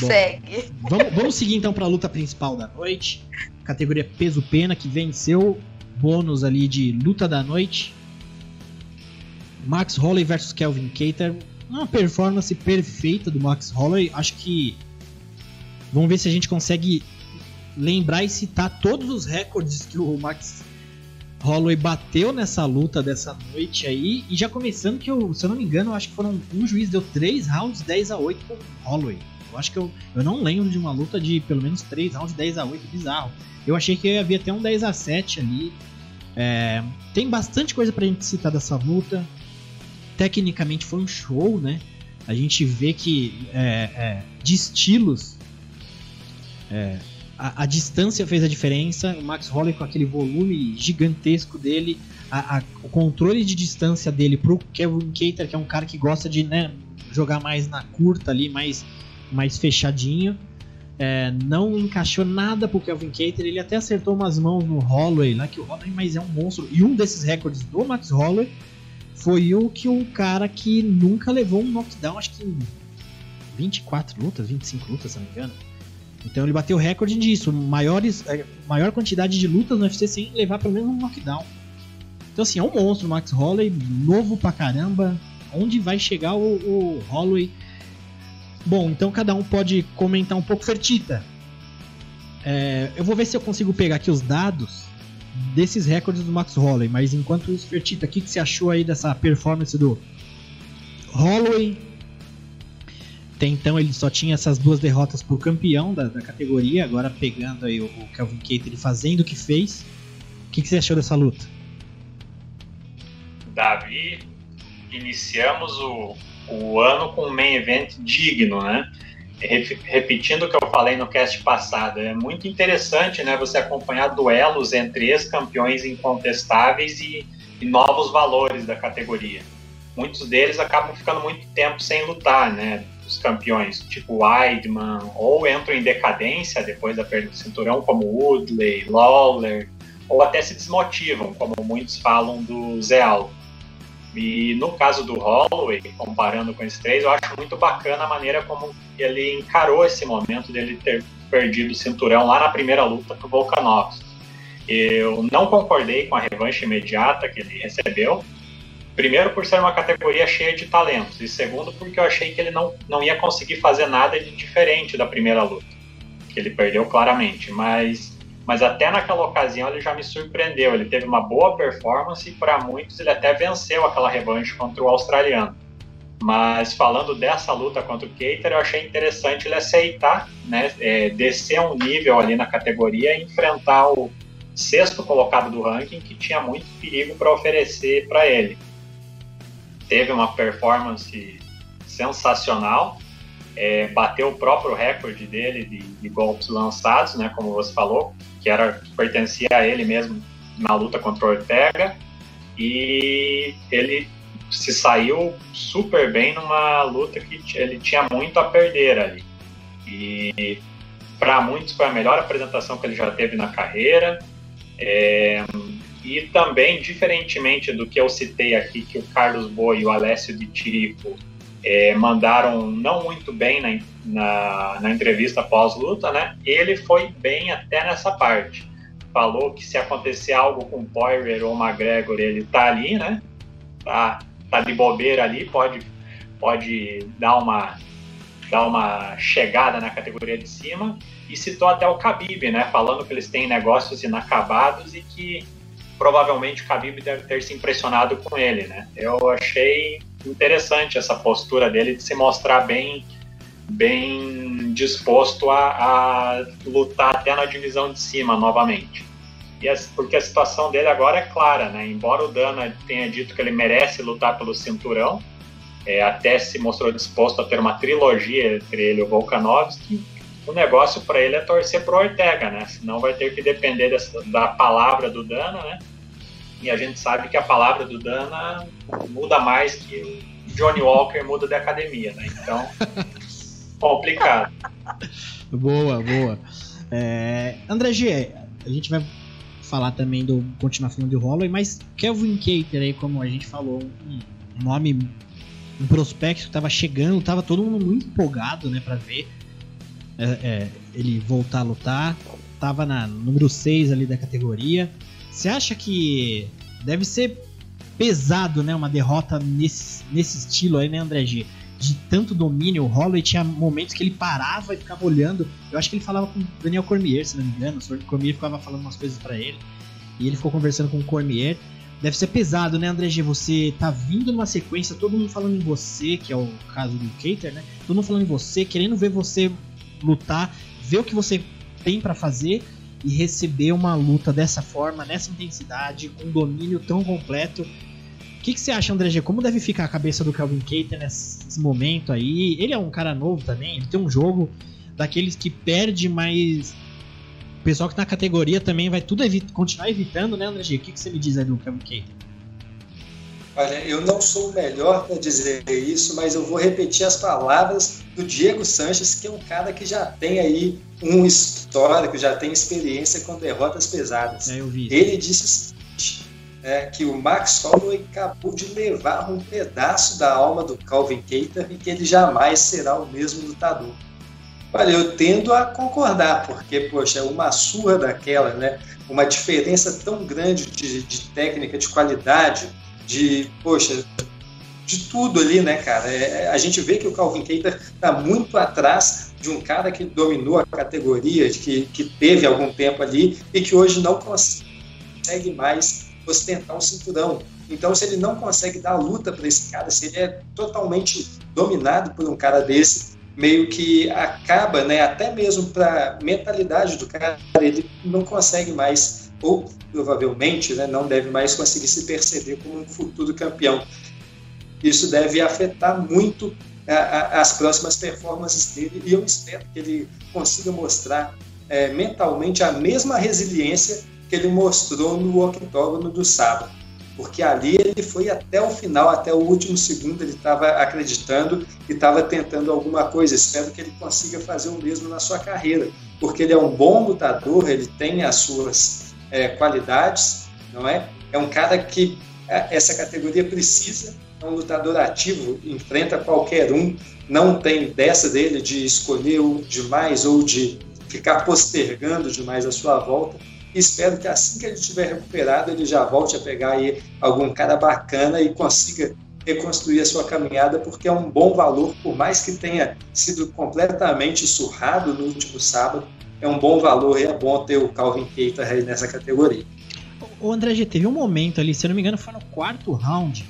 Bom. Segue. Vamos, vamos seguir então para a luta principal da noite. Categoria peso pena que venceu bônus ali de luta da noite. Max Holloway versus Kelvin Cater. Uma performance perfeita do Max Holloway. Acho que vamos ver se a gente consegue lembrar e citar todos os recordes que o Max Holloway bateu nessa luta dessa noite aí. E já começando que eu, se eu não me engano, eu acho que foram um juiz deu 3 rounds 10 a 8 com o Holloway. Eu acho que eu, eu não lembro de uma luta de pelo menos 3 rounds 10 a 8 bizarro. Eu achei que havia até um 10 a 7 ali. É, tem bastante coisa pra gente citar dessa luta. Tecnicamente foi um show, né? A gente vê que é, é, de estilos é, a, a distância fez a diferença. O Max Holloway com aquele volume gigantesco dele, a- a- o controle de distância dele pro Kevin Cater, que é um cara que gosta de né, jogar mais na curta ali, mais, mais fechadinho. É, não encaixou nada pro Kelvin Cater, ele até acertou umas mãos no Holloway, lá que o Holloway mas é um monstro. E um desses recordes do Max Holloway foi o que o cara que nunca levou um knockdown, acho que em 24 lutas, 25 lutas, se não me engano. Então ele bateu o recorde disso, maiores, é, maior quantidade de lutas no UFC sem levar pelo menos um knockdown. Então assim, é um monstro o Max Holloway, novo pra caramba. Onde vai chegar o, o Holloway? Bom, então cada um pode comentar um pouco. Fertita, é, eu vou ver se eu consigo pegar aqui os dados desses recordes do Max Holloway, mas enquanto isso, Fertita, o que, que você achou aí dessa performance do Holloway até então ele só tinha essas duas derrotas pro campeão da, da categoria, agora pegando aí o, o Calvin Cater fazendo o que fez. O que, que você achou dessa luta? Davi, iniciamos o, o ano com um main event digno, né? Repetindo o que eu falei no cast passado, é muito interessante né, você acompanhar duelos entre ex-campeões incontestáveis e, e novos valores da categoria. Muitos deles acabam ficando muito tempo sem lutar, né? Os campeões, tipo Weidman, ou entram em decadência depois da perda do cinturão, como Woodley, Lawler, ou até se desmotivam, como muitos falam do Zé Aldo. E no caso do Holloway, comparando com esses três, eu acho muito bacana a maneira como ele encarou esse momento dele ter perdido o cinturão lá na primeira luta com o Volkanovski. Eu não concordei com a revanche imediata que ele recebeu. Primeiro, por ser uma categoria cheia de talentos, e segundo, porque eu achei que ele não, não ia conseguir fazer nada de diferente da primeira luta, que ele perdeu claramente. Mas mas até naquela ocasião ele já me surpreendeu. Ele teve uma boa performance e para muitos ele até venceu aquela revanche contra o australiano. Mas falando dessa luta contra o Keiter, eu achei interessante ele aceitar, né, é, descer um nível ali na categoria e enfrentar o sexto colocado do ranking, que tinha muito perigo para oferecer para ele. Teve uma performance sensacional, é, bateu o próprio recorde dele de, de, golpes lançados, né, como você falou, que era pertencia a ele mesmo na luta contra o Ortega e ele se saiu super bem numa luta que ele tinha muito a perder ali. E para muitos foi a melhor apresentação que ele já teve na carreira. É, e também, diferentemente do que eu citei aqui, que o Carlos Boi e o Alessio de Tirico é, mandaram não muito bem na, na, na entrevista pós-luta, né? Ele foi bem até nessa parte. Falou que se acontecer algo com Poirier ou McGregor, ele tá ali, né? Tá, tá de bobeira ali, pode, pode dar uma dar uma chegada na categoria de cima e citou até o Khabib, né? Falando que eles têm negócios inacabados e que provavelmente o Khabib deve ter se impressionado com ele, né? Eu achei interessante essa postura dele de se mostrar bem bem disposto a, a lutar até na divisão de cima novamente. E porque a situação dele agora é clara, né? Embora o Dana tenha dito que ele merece lutar pelo cinturão, é, até se mostrou disposto a ter uma trilogia entre ele e o Volkanovski, o negócio para ele é torcer pro Ortega, né? Senão vai ter que depender dessa, da palavra do Dana, né? E a gente sabe que a palavra do Dana muda mais que o Johnny Walker muda da academia, né? Então, <laughs> complicado. Boa, boa. É, André G, a gente vai falar também do. continuar falando do Holloway, mas Kelvin Cater aí, como a gente falou, um, nome, um prospecto que estava chegando, tava todo mundo muito empolgado, né, para ver é, é, ele voltar a lutar. Tava na número 6 ali da categoria. Você acha que deve ser pesado, né? Uma derrota nesse, nesse estilo aí, né, André G? De tanto domínio, o Holloway tinha momentos que ele parava e ficava olhando. Eu acho que ele falava com o Daniel Cormier, se não me engano. O Cormier ficava falando umas coisas para ele. E ele ficou conversando com o Cormier. Deve ser pesado, né, André G? Você tá vindo numa sequência, todo mundo falando em você, que é o caso do Cater, né? Todo mundo falando em você, querendo ver você lutar, ver o que você tem para fazer e receber uma luta dessa forma, nessa intensidade, com um domínio tão completo. O que, que você acha, André G? Como deve ficar a cabeça do Calvin Keita nesse momento aí? Ele é um cara novo também, ele tem um jogo daqueles que perde, mas o pessoal que tá na categoria também vai tudo continuar evitando, né, André G? O que, que você me diz aí do Calvin Keita? Olha, eu não sou o melhor para dizer isso, mas eu vou repetir as palavras do Diego Sanches, que é um cara que já tem aí um histórico, já tem experiência com derrotas pesadas. É, Ele disse é, que o Max Holloway acabou de levar um pedaço da alma do Calvin Keita e que ele jamais será o mesmo lutador. Olha, eu tendo a concordar, porque, poxa, uma surra daquela, né? Uma diferença tão grande de, de técnica, de qualidade, de, poxa, de tudo ali, né, cara? É, é, a gente vê que o Calvin Keita está muito atrás de um cara que dominou a categoria, que, que teve algum tempo ali e que hoje não consegue mais ostentar um cinturão. Então, se ele não consegue dar luta para esse cara, se ele é totalmente dominado por um cara desse, meio que acaba, né, até mesmo para mentalidade do cara, ele não consegue mais, ou provavelmente né, não deve mais conseguir se perceber como um futuro campeão. Isso deve afetar muito a, a, as próximas performances dele e eu espero que ele consiga mostrar é, mentalmente a mesma resiliência que ele mostrou no octógono do sábado porque ali ele foi até o final, até o último segundo, ele estava acreditando e estava tentando alguma coisa. Espero que ele consiga fazer o mesmo na sua carreira, porque ele é um bom lutador, ele tem as suas é, qualidades, não é? É um cara que é, essa categoria precisa, é um lutador ativo, enfrenta qualquer um, não tem dessa dele de escolher demais ou de ficar postergando demais a sua volta espero que assim que ele estiver recuperado, ele já volte a pegar aí algum cara bacana e consiga reconstruir a sua caminhada, porque é um bom valor, por mais que tenha sido completamente surrado no último sábado, é um bom valor e é bom ter o Calvin Keita aí nessa categoria. O André G teve um momento ali, se eu não me engano, foi no quarto round,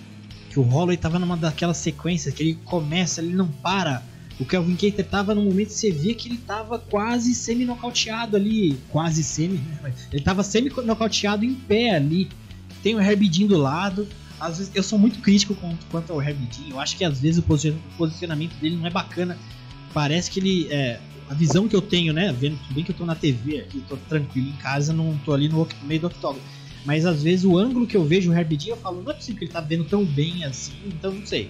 que o Holloway estava numa daquelas sequências que ele começa, ele não para o Kelvin Keiter tava no momento que você via que ele tava quase semi-nocauteado ali. Quase semi, né? Ele tava semi-nocauteado em pé ali. Tem o Herbidin do lado. Às vezes, eu sou muito crítico quanto ao Herbidin. Eu acho que às vezes o posicionamento dele não é bacana. Parece que ele. É, a visão que eu tenho, né? Vendo bem que eu tô na TV aqui, tô tranquilo em casa, não tô ali no meio do octógono. Mas às vezes o ângulo que eu vejo o Herbidin, eu falo, não é possível que ele tá vendo tão bem assim, então não sei.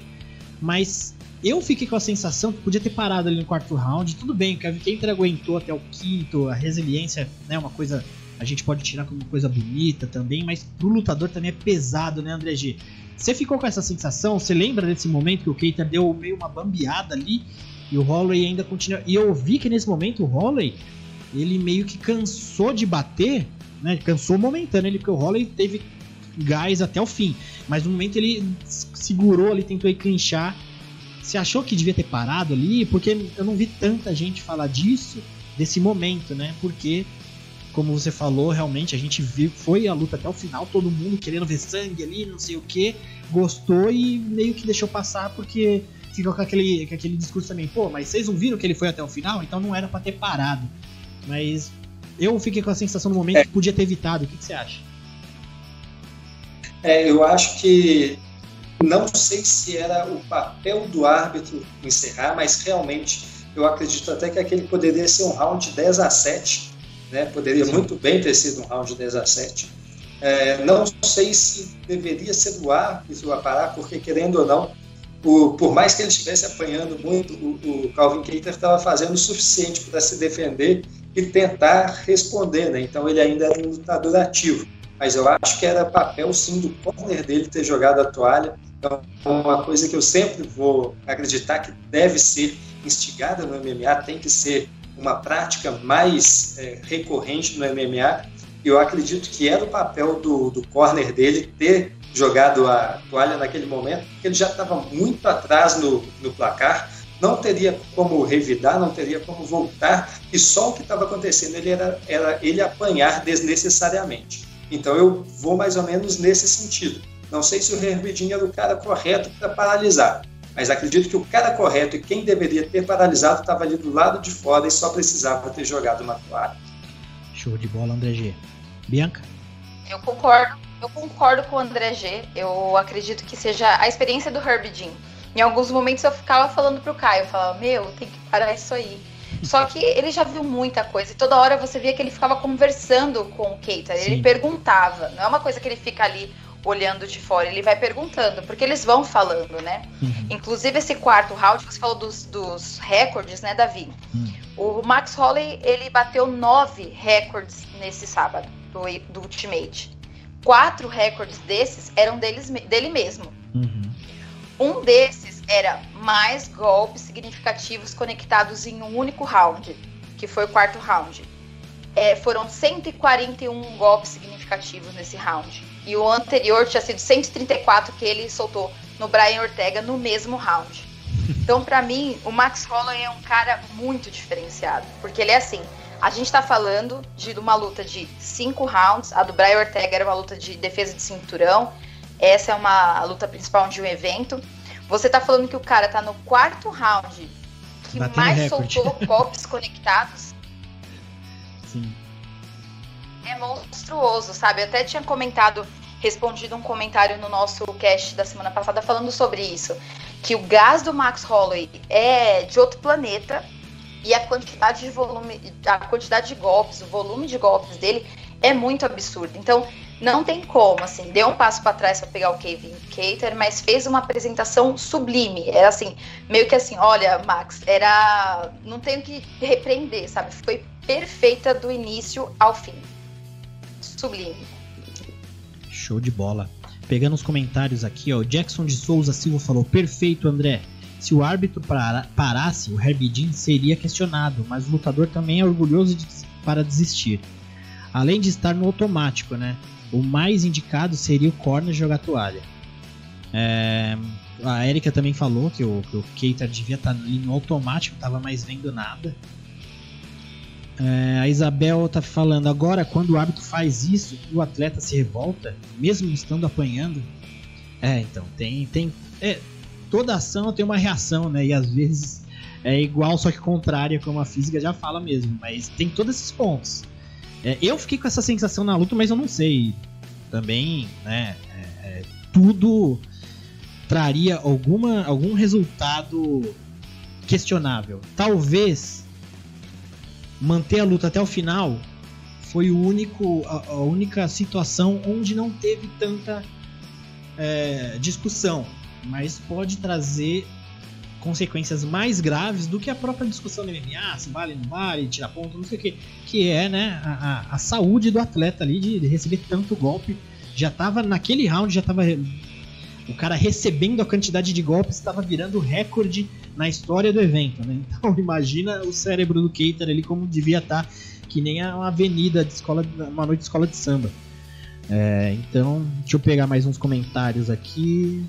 Mas eu fiquei com a sensação que podia ter parado ali no quarto round. Tudo bem, o Kevin Kenter aguentou até o quinto, a resiliência, né, uma coisa a gente pode tirar como coisa bonita também, mas pro lutador também é pesado, né, André G? Você ficou com essa sensação? Você lembra desse momento que o Keita deu meio uma bambeada ali e o Holloway ainda continua? E eu vi que nesse momento o Holloway ele meio que cansou de bater, né? Cansou momentâneo, ele porque o Holloway teve gás até o fim, mas no momento ele segurou ali, tentou clinchar você achou que devia ter parado ali? Porque eu não vi tanta gente falar disso, desse momento, né? Porque, como você falou, realmente a gente viu, foi a luta até o final, todo mundo querendo ver sangue ali, não sei o que, gostou e meio que deixou passar porque ficou com aquele, com aquele discurso também, pô, mas vocês não viram que ele foi até o final? Então não era para ter parado. Mas eu fiquei com a sensação no momento é. que podia ter evitado. O que, que você acha? É, eu acho que não sei se era o papel do árbitro encerrar, mas realmente eu acredito até que aquele poderia ser um round 10 a 7, né? poderia Sim. muito bem ter sido um round 10 a 7. É, não sei se deveria ser o árbitro a parar, porque querendo ou não, por mais que ele estivesse apanhando muito, o, o Calvin Keiter estava fazendo o suficiente para se defender e tentar responder, né? então ele ainda era um lutador ativo. Mas eu acho que era papel sim do corner dele ter jogado a toalha então, uma coisa que eu sempre vou acreditar que deve ser instigada no MMA, tem que ser uma prática mais é, recorrente no MMA. Eu acredito que era o papel do, do corner dele ter jogado a toalha naquele momento, porque ele já estava muito atrás no, no placar, não teria como revidar, não teria como voltar, e só o que estava acontecendo ele era, era ele apanhar desnecessariamente. Então eu vou mais ou menos nesse sentido. Não sei se o Herbidinho era o cara correto para paralisar, mas acredito que o cara correto e quem deveria ter paralisado estava ali do lado de fora e só precisava ter jogado uma toalha. Show de bola, André G. Bianca? Eu concordo. Eu concordo com o André G. Eu acredito que seja a experiência do Herbidinho. Em alguns momentos eu ficava falando pro Caio, eu falava, meu, tem que parar isso aí. Só que ele já viu muita coisa e toda hora você via que ele ficava conversando com o Keita. Ele perguntava. Não é uma coisa que ele fica ali olhando de fora, ele vai perguntando, porque eles vão falando, né? Uhum. Inclusive esse quarto round, você falou dos, dos recordes, né, Davi? Uhum. O Max Holloway, ele bateu nove recordes nesse sábado do, do Ultimate. Quatro recordes desses eram deles, dele mesmo. Uhum. Um desses era mais golpes significativos conectados em um único round, que foi o quarto round. É, foram 141 golpes significativos nesse round. E o anterior tinha sido 134 que ele soltou no Brian Ortega no mesmo round. <laughs> Então, para mim, o Max Holloway é um cara muito diferenciado. Porque ele é assim: a gente tá falando de uma luta de cinco rounds, a do Brian Ortega era uma luta de defesa de cinturão, essa é uma luta principal de um evento. Você tá falando que o cara tá no quarto round, que mais recorde. soltou <laughs> golpes conectados. Sim. É monstruoso, sabe? Eu até tinha comentado, respondido um comentário no nosso cast da semana passada falando sobre isso. Que o gás do Max Holloway é de outro planeta e a quantidade de volume, a quantidade de golpes, o volume de golpes dele é muito absurdo. Então, não tem como, assim, deu um passo para trás para pegar o Kevin Cater, mas fez uma apresentação sublime. Era assim, meio que assim, olha, Max, era. Não tenho que repreender, sabe? Foi perfeita do início ao fim. Sublime. Show de bola. Pegando os comentários aqui, ó, o Jackson de Souza Silva falou: perfeito, André. Se o árbitro para, parasse, o Herbie Jean seria questionado, mas o lutador também é orgulhoso de, para desistir. Além de estar no automático, né? o mais indicado seria o corner jogar toalha. É, a Erika também falou que o, que o Keita devia estar tá ali no automático, tava mais vendo nada. É, a Isabel tá falando agora quando o árbitro faz isso e o atleta se revolta, mesmo estando apanhando. É, então tem tem é, toda ação tem uma reação, né? E às vezes é igual só que contrária, como a física já fala mesmo. Mas tem todos esses pontos. É, eu fiquei com essa sensação na luta, mas eu não sei. Também, né? É, é, tudo traria alguma, algum resultado questionável. Talvez manter a luta até o final foi o único, a, a única situação onde não teve tanta é, discussão, mas pode trazer consequências mais graves do que a própria discussão do MMA, se vale, não vale, tira ponto, não sei o que, que é né, a, a, a saúde do atleta ali de, de, receber tanto golpe. Já tava naquele round, já tava o cara recebendo a quantidade de golpes, estava virando recorde na história do evento. Né? Então <laughs> imagina o cérebro do Keiter ali como devia estar, tá, que nem uma avenida de escola, uma noite de escola de samba. É, então, deixa eu pegar mais uns comentários aqui.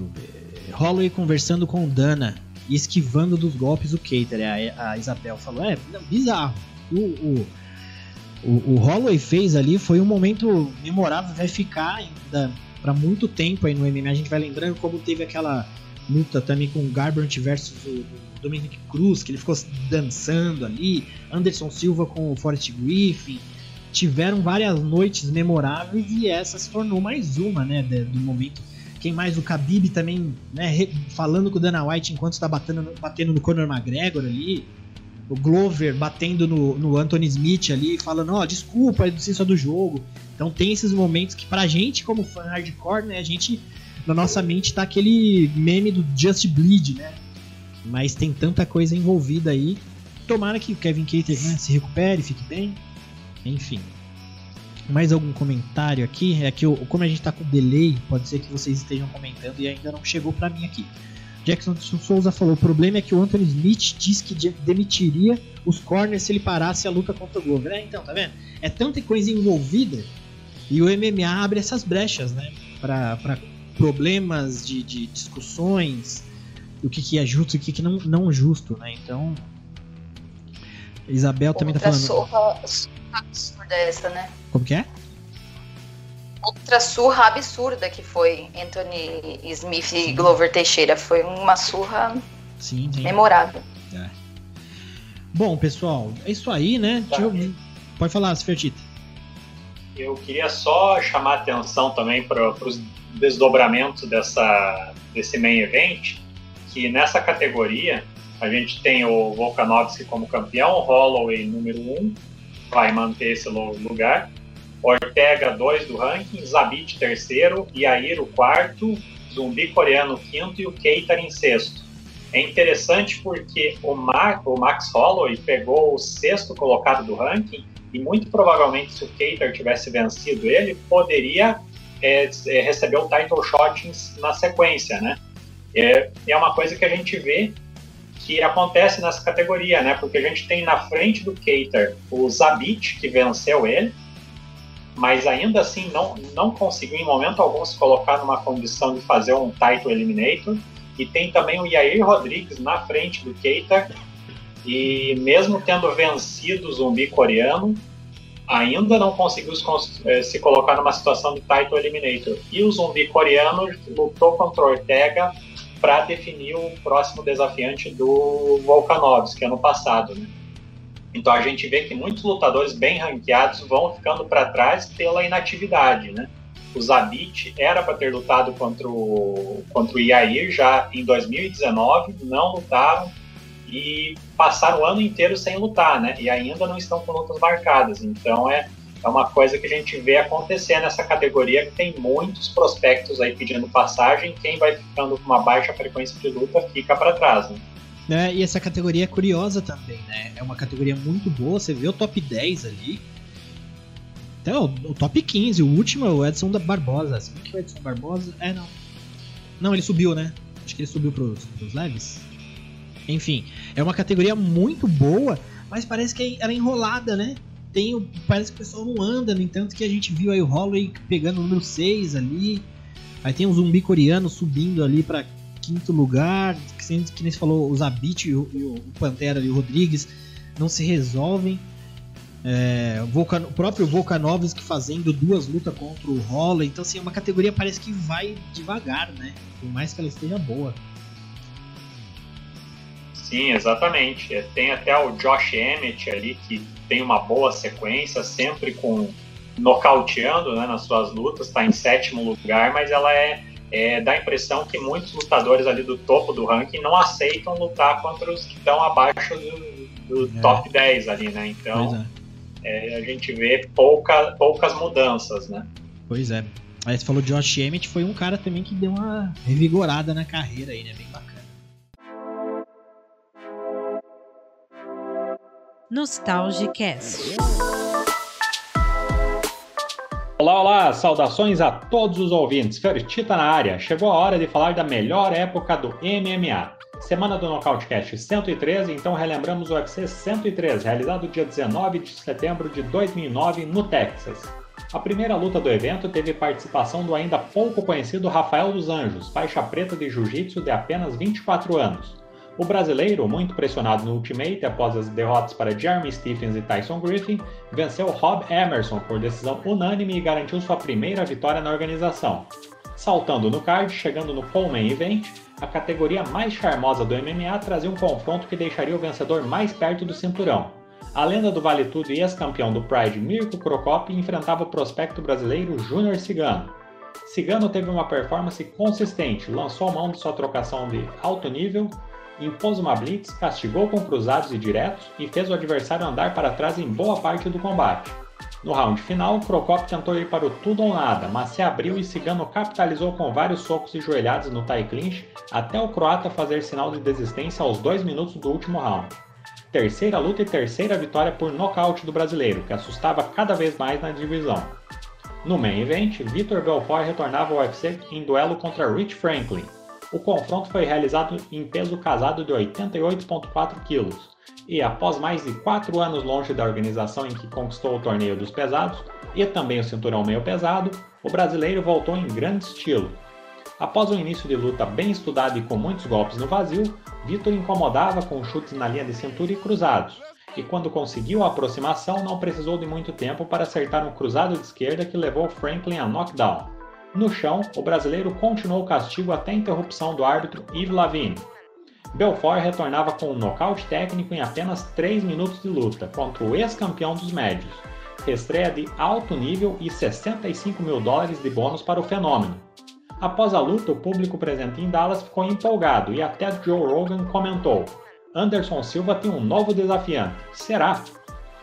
Deixa. Holloway conversando com Dana e esquivando dos golpes do Cater. A, a Isabel falou: é bizarro. O, o, o, o Holloway fez ali foi um momento memorável, vai ficar ainda para muito tempo aí no MMA. A gente vai lembrando como teve aquela luta também com o Garbrandt versus o Dominic Cruz, que ele ficou dançando ali. Anderson Silva com o Forrest Griffin. Tiveram várias noites memoráveis e essa se tornou mais uma, né, do momento quem mais? O Khabib também, né? Falando com o Dana White enquanto está batendo, batendo no Conor McGregor ali. O Glover batendo no, no Anthony Smith ali, falando, ó, oh, desculpa, é do do jogo. Então tem esses momentos que pra gente, como fã hardcore, né, a gente, na nossa mente tá aquele meme do Just Bleed, né? Mas tem tanta coisa envolvida aí. Tomara que o Kevin Cater né, se recupere, fique bem. Enfim, mais algum comentário aqui? É que eu, como a gente tá com delay, pode ser que vocês estejam comentando e ainda não chegou para mim aqui. Jackson Souza falou: o problema é que o Anthony Smith disse que demitiria os corners se ele parasse a luta contra o Glover. É, então, tá vendo? É tanta coisa envolvida e o MMA abre essas brechas, né? Para problemas de, de discussões, o que, que é justo e o que, que não, não justo, né? Então. Isabel também tá falando. Surra, absurda essa, né? Como que é? Outra surra absurda que foi Anthony Smith sim. e Glover Teixeira. Foi uma surra sim, sim. memorável. É. Bom, pessoal, é isso aí, né? Tá. Eu... Pode falar, Sfertita. Eu queria só chamar a atenção também para os desdobramentos dessa, desse main event, que nessa categoria a gente tem o Volkanovski como campeão, Holloway número 1, um, vai manter esse lugar. Ortega, 2 do ranking, Zabit, terceiro, Yair, o quarto, Zumbi coreano, quinto e o Keitar em sexto. É interessante porque o, Mar, o Max Holloway pegou o sexto colocado do ranking e muito provavelmente se o Keitar tivesse vencido ele, poderia é, é, receber o title shot na sequência, né? É, é uma coisa que a gente vê que acontece nessa categoria, né? Porque a gente tem na frente do Keiter o Zabit, que venceu ele, mas ainda assim não, não conseguiu em momento algum se colocar numa condição de fazer um title eliminator. E tem também o Yair Rodrigues na frente do Keiter, e mesmo tendo vencido o zumbi coreano, ainda não conseguiu eh, se colocar numa situação de title eliminator. E o zumbi coreano lutou contra o Ortega para definir o próximo desafiante do Volkanovski ano passado. Né? Então a gente vê que muitos lutadores bem ranqueados vão ficando para trás pela inatividade. Né? O Zabit era para ter lutado contra o, contra o Yair já em 2019, não lutaram e passaram o ano inteiro sem lutar, né? E ainda não estão com lutas marcadas. Então é, é uma coisa que a gente vê acontecer nessa categoria que tem muitos prospectos aí pedindo passagem. Quem vai ficando com uma baixa frequência de luta fica para trás, né? É, e essa categoria é curiosa também, né? É uma categoria muito boa, você vê o top 10 ali. Até o, o top 15, o último é o Edson da Barbosa. Viu que o Edson Barbosa. É, não. Não, ele subiu, né? Acho que ele subiu pros, pros leves. Enfim, é uma categoria muito boa, mas parece que ela é enrolada, né? Tem, parece que o pessoal não anda, no entanto que a gente viu aí o Holloway pegando o número 6 ali. Aí tem um zumbi coreano subindo ali para quinto lugar. Que, nem se falou, os Zabit e o, e o Pantera e o Rodrigues não se resolvem. É, o, Volcan, o próprio Volkanovski fazendo duas lutas contra o Holloway. Então, assim, é uma categoria parece que vai devagar, né? Por mais que ela esteja boa. Sim, exatamente. É, tem até o Josh Emmett ali, que tem uma boa sequência, sempre com nocauteando né, nas suas lutas, está em sétimo lugar, mas ela é, é, dá a impressão que muitos lutadores ali do topo do ranking não aceitam lutar contra os que estão abaixo do, do é. top 10 ali, né? Então é. é. a gente vê pouca, poucas mudanças, né? Pois é. Aí você falou Josh Emmett, foi um cara também que deu uma revigorada na carreira aí, né? Bem Nostalgicast. Olá, olá! Saudações a todos os ouvintes. Fertita na área. Chegou a hora de falar da melhor época do MMA. Semana do Nocautecast 113, então relembramos o UFC 103, realizado dia 19 de setembro de 2009 no Texas. A primeira luta do evento teve participação do ainda pouco conhecido Rafael dos Anjos, faixa preta de jiu-jitsu de apenas 24 anos. O brasileiro, muito pressionado no Ultimate após as derrotas para Jeremy Stephens e Tyson Griffin, venceu Rob Emerson por decisão unânime e garantiu sua primeira vitória na organização. Saltando no card, chegando no Coleman Event, a categoria mais charmosa do MMA trazia um confronto que deixaria o vencedor mais perto do cinturão. A lenda do Vale Tudo e ex-campeão do Pride Mirko Crocop enfrentava o prospecto brasileiro Júnior Cigano. Cigano teve uma performance consistente, lançou mão de sua trocação de alto nível impôs uma blitz, castigou com cruzados e diretos e fez o adversário andar para trás em boa parte do combate. No round final, Crocop tentou ir para o tudo ou nada, mas se abriu e Cigano capitalizou com vários socos e joelhadas no tie clinch até o croata fazer sinal de desistência aos dois minutos do último round. Terceira luta e terceira vitória por nocaute do brasileiro, que assustava cada vez mais na divisão. No main event, Vitor Belfort retornava ao UFC em duelo contra Rich Franklin, o confronto foi realizado em peso casado de 88,4 kg e, após mais de 4 anos longe da organização em que conquistou o torneio dos pesados e também o cinturão meio pesado, o brasileiro voltou em grande estilo. Após um início de luta bem estudado e com muitos golpes no vazio, Vitor incomodava com chutes na linha de cintura e cruzados, e quando conseguiu a aproximação não precisou de muito tempo para acertar um cruzado de esquerda que levou Franklin a knockdown. No chão, o brasileiro continuou o castigo até a interrupção do árbitro Yves Lavigne. Belfort retornava com um nocaute técnico em apenas 3 minutos de luta contra o ex-campeão dos médios. Estreia de alto nível e 65 mil dólares de bônus para o fenômeno. Após a luta, o público presente em Dallas ficou empolgado e até Joe Rogan comentou: Anderson Silva tem um novo desafiante. Será?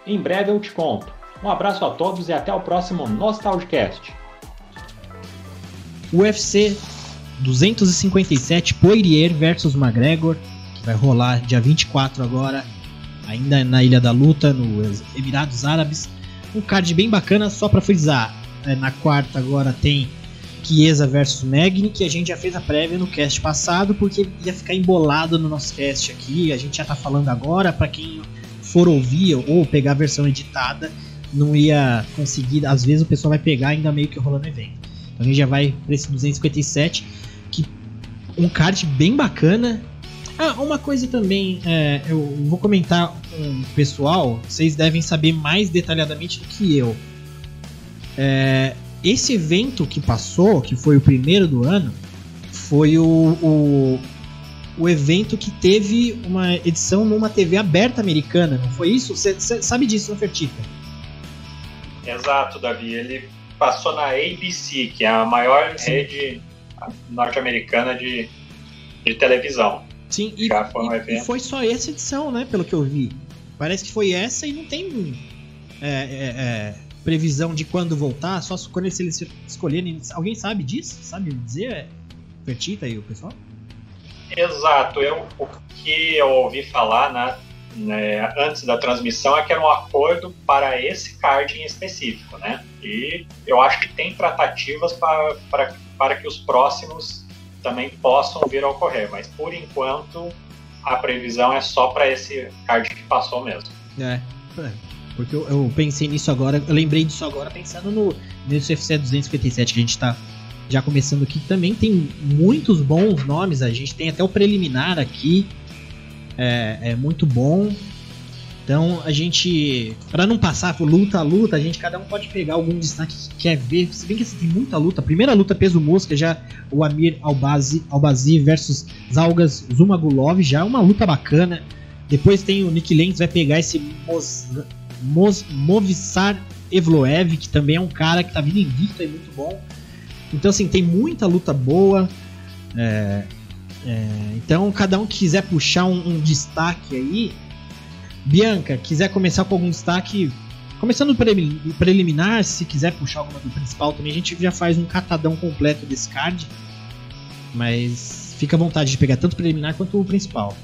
Em breve eu te conto. Um abraço a todos e até o próximo Nostalgicast. UFC 257 Poirier versus McGregor, que vai rolar dia 24 agora, ainda na Ilha da Luta, nos Emirados Árabes. Um card bem bacana, só para frisar. É, na quarta agora tem Chiesa versus Magni, que a gente já fez a prévia no cast passado, porque ia ficar embolado no nosso cast aqui. A gente já tá falando agora, para quem for ouvir ou pegar a versão editada, não ia conseguir. Às vezes o pessoal vai pegar ainda meio que rolando evento. Então a gente já vai para esse 257, que um card bem bacana. Ah, uma coisa também, é, eu vou comentar com o pessoal, vocês devem saber mais detalhadamente do que eu. É, esse evento que passou, que foi o primeiro do ano, foi o, o, o evento que teve uma edição numa TV aberta americana, não foi isso? Você sabe disso, não, Fertifa? Exato, Davi. Ele passou na ABC, que é a maior Sim. rede norte-americana de, de televisão. Sim, e, foi, um e, foi só essa edição, né? Pelo que eu vi. Parece que foi essa e não tem é, é, é, previsão de quando voltar, só quando eles escolherem. Alguém sabe disso? Sabe dizer? Fertita aí o pessoal? Exato. Eu, o que eu ouvi falar né, né, antes da transmissão é que era um acordo para esse card em específico, né? E eu acho que tem tratativas para, para, para que os próximos também possam vir a ocorrer, mas por enquanto a previsão é só para esse card que passou mesmo. É, é, porque eu, eu, pensei nisso agora, eu lembrei disso agora pensando no nesse UFC 257 que a gente está já começando aqui, também tem muitos bons nomes, a gente tem até o preliminar aqui, é, é muito bom. Então a gente, para não passar por luta a luta, a gente cada um pode pegar algum destaque que quer ver. Se bem que assim, tem muita luta. A primeira luta peso mosca já o Amir Albazi, Albazi versus Zalgas Zumagulov, já é uma luta bacana. Depois tem o Nick Lenz vai pegar esse Mos, Mos, Movisar Evloev, que também é um cara que tá vindo invicto e muito bom. Então assim, tem muita luta boa. É, é, então cada um quiser puxar um, um destaque aí, Bianca, quiser começar com algum destaque, começando no preliminar, se quiser puxar alguma do principal também, a gente já faz um catadão completo desse card. Mas fica à vontade de pegar tanto o preliminar quanto o principal.